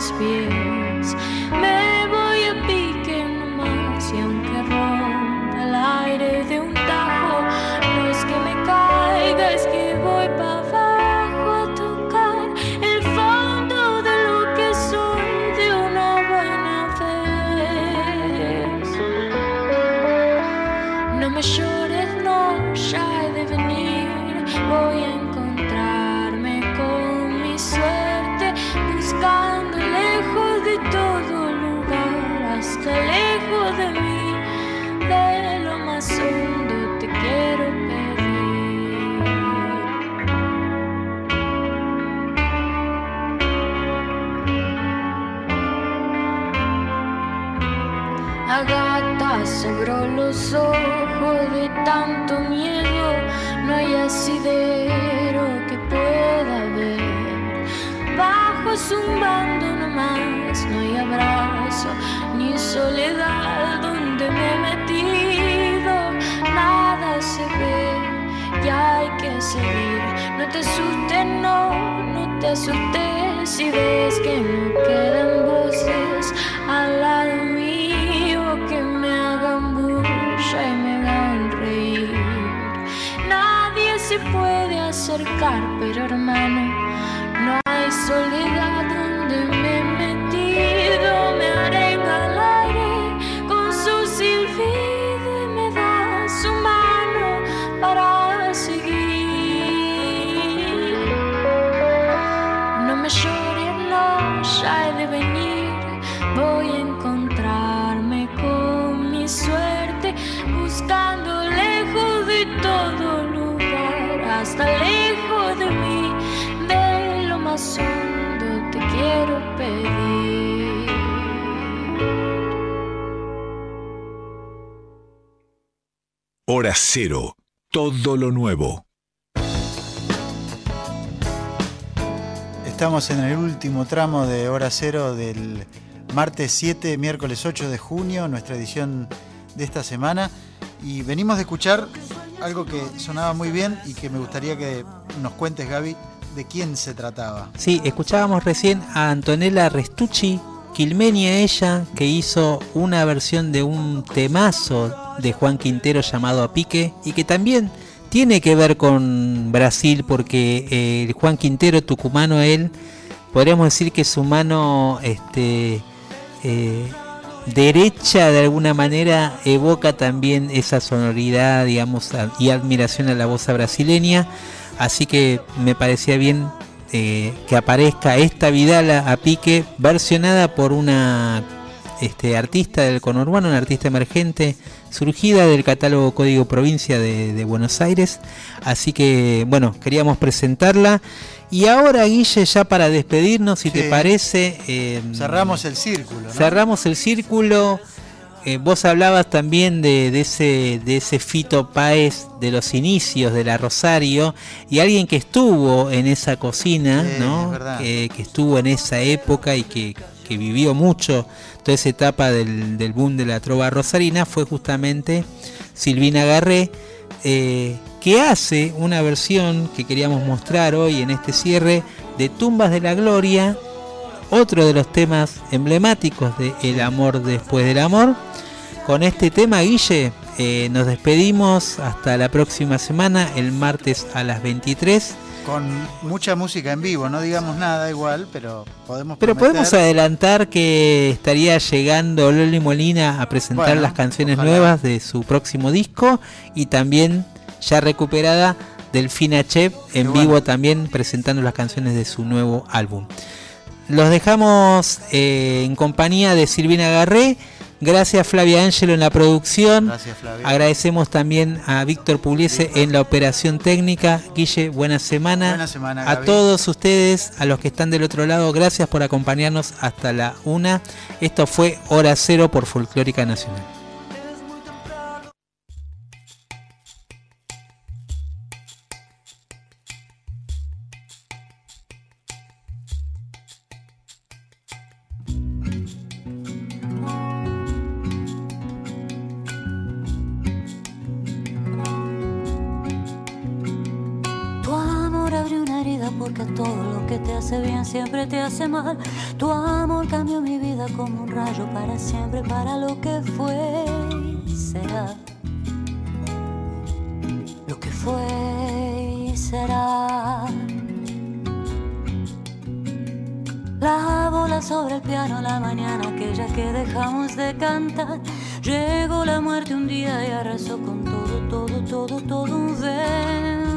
bajo los ojos de tanto miedo, no hay asidero que pueda ver. Bajo zumbando nomás, no hay abrazo ni soledad donde me he metido. Nada se ve y hay que seguir. No te asustes, no, no te asustes si ves que no quedan pero hermano, no hay soledad Hora cero. Todo lo nuevo. Estamos en el último tramo de Hora Cero del martes 7, miércoles 8 de junio, nuestra edición de esta semana. Y venimos de escuchar algo que sonaba muy bien y que me gustaría que nos cuentes, Gaby, de quién se trataba. Sí, escuchábamos recién a Antonella Restucci, quilmenia ella, que hizo una versión de un temazo de Juan Quintero llamado A Pique y que también tiene que ver con Brasil porque eh, Juan Quintero, tucumano él, podríamos decir que su mano este, eh, derecha de alguna manera evoca también esa sonoridad, digamos, a- y admiración a la voz brasileña. Así que me parecía bien eh, que aparezca esta Vidala a pique, versionada por una este, artista del conurbano, una artista emergente, surgida del catálogo Código Provincia de, de Buenos Aires. Así que, bueno, queríamos presentarla. Y ahora, Guille, ya para despedirnos, si te parece... eh, Cerramos el círculo, ¿no? Cerramos el círculo. Eh, vos hablabas también de, de ese, de ese Fito Páez de los inicios de la Rosario y alguien que estuvo en esa cocina, Sí, ¿no? es. Que, que estuvo en esa época y que, que vivió mucho toda esa etapa del, del boom de la trova rosarina fue justamente Silvina Garré, eh, que hace una versión que queríamos mostrar hoy en este cierre de Tumbas de la Gloria, otro de los temas emblemáticos de El amor después del amor. Con este tema, Guille, eh, nos despedimos hasta la próxima semana, el martes a las 23. Con mucha música en vivo, no digamos nada igual, pero podemos Pero prometer- podemos adelantar que estaría llegando Loli Molina a presentar Bueno, las canciones ojalá. nuevas de su próximo disco y también ya recuperada Delfina Chep en vivo también presentando las canciones de su nuevo álbum. Los dejamos eh, en compañía de Silvina Garré. Gracias Flavia Ángelo en la producción. Gracias, Flavia. Agradecemos también a Víctor Pugliese en la operación técnica. Guille, buena semana. Buena semana, a todos ustedes, a los que están del otro lado, gracias por acompañarnos hasta la una. Esto fue Hora Cero por Folclórica Nacional. Hace bien siempre te hace mal. Tu amor cambió mi vida como un rayo para siempre, para lo que fue y será. Lo que fue y será. La bola sobre el piano la mañana aquella que dejamos de cantar. Llegó la muerte un día y arrasó con todo, todo, todo, todo un vendaval.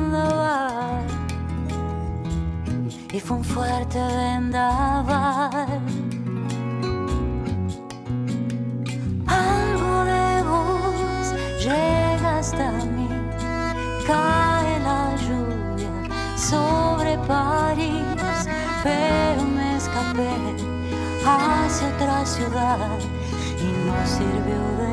Y fue un fuerte vendaval. Algo de vos llega hasta mí. Cae la lluvia sobre París, pero me escapé hacia otra ciudad y no sirvió de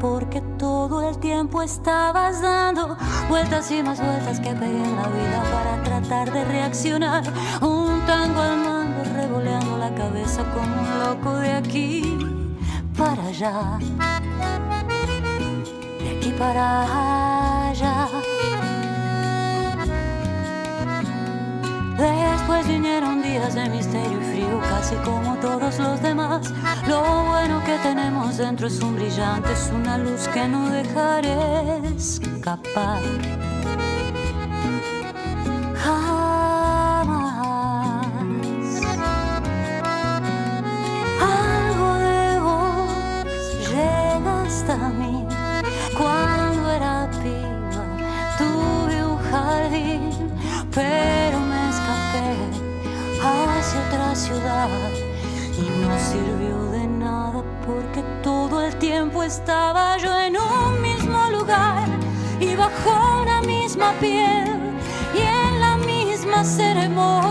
porque todo el tiempo estabas dando vueltas y más vueltas que pegué en la vida para tratar de reaccionar. Un tango al mango revoleando la cabeza como un loco de aquí para allá, de aquí para allá. Después vinieron días de misterio y frío, casi como todos los demás. Lo bueno que tenemos dentro es un brillante, es una luz que no dejaré escapar. Tiempo estaba yo en un mismo lugar y bajo una misma piel y en la misma ceremonia.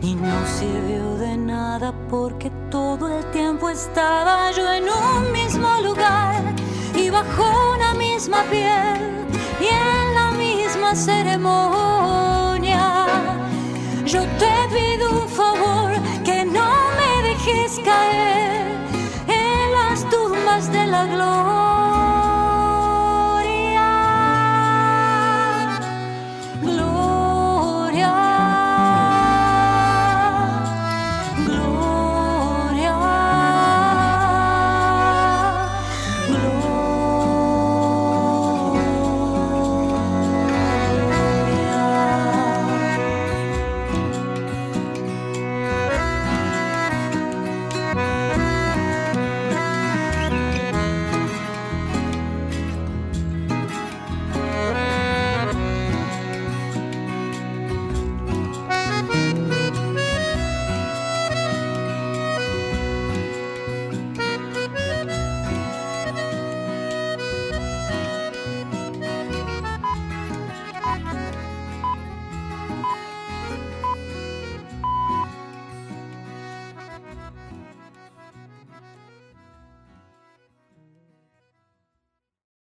Y no sirvió de nada porque todo el tiempo estaba yo en un mismo lugar y bajo una misma piel y en la misma ceremonia. Yo te pido un favor que no me dejes caer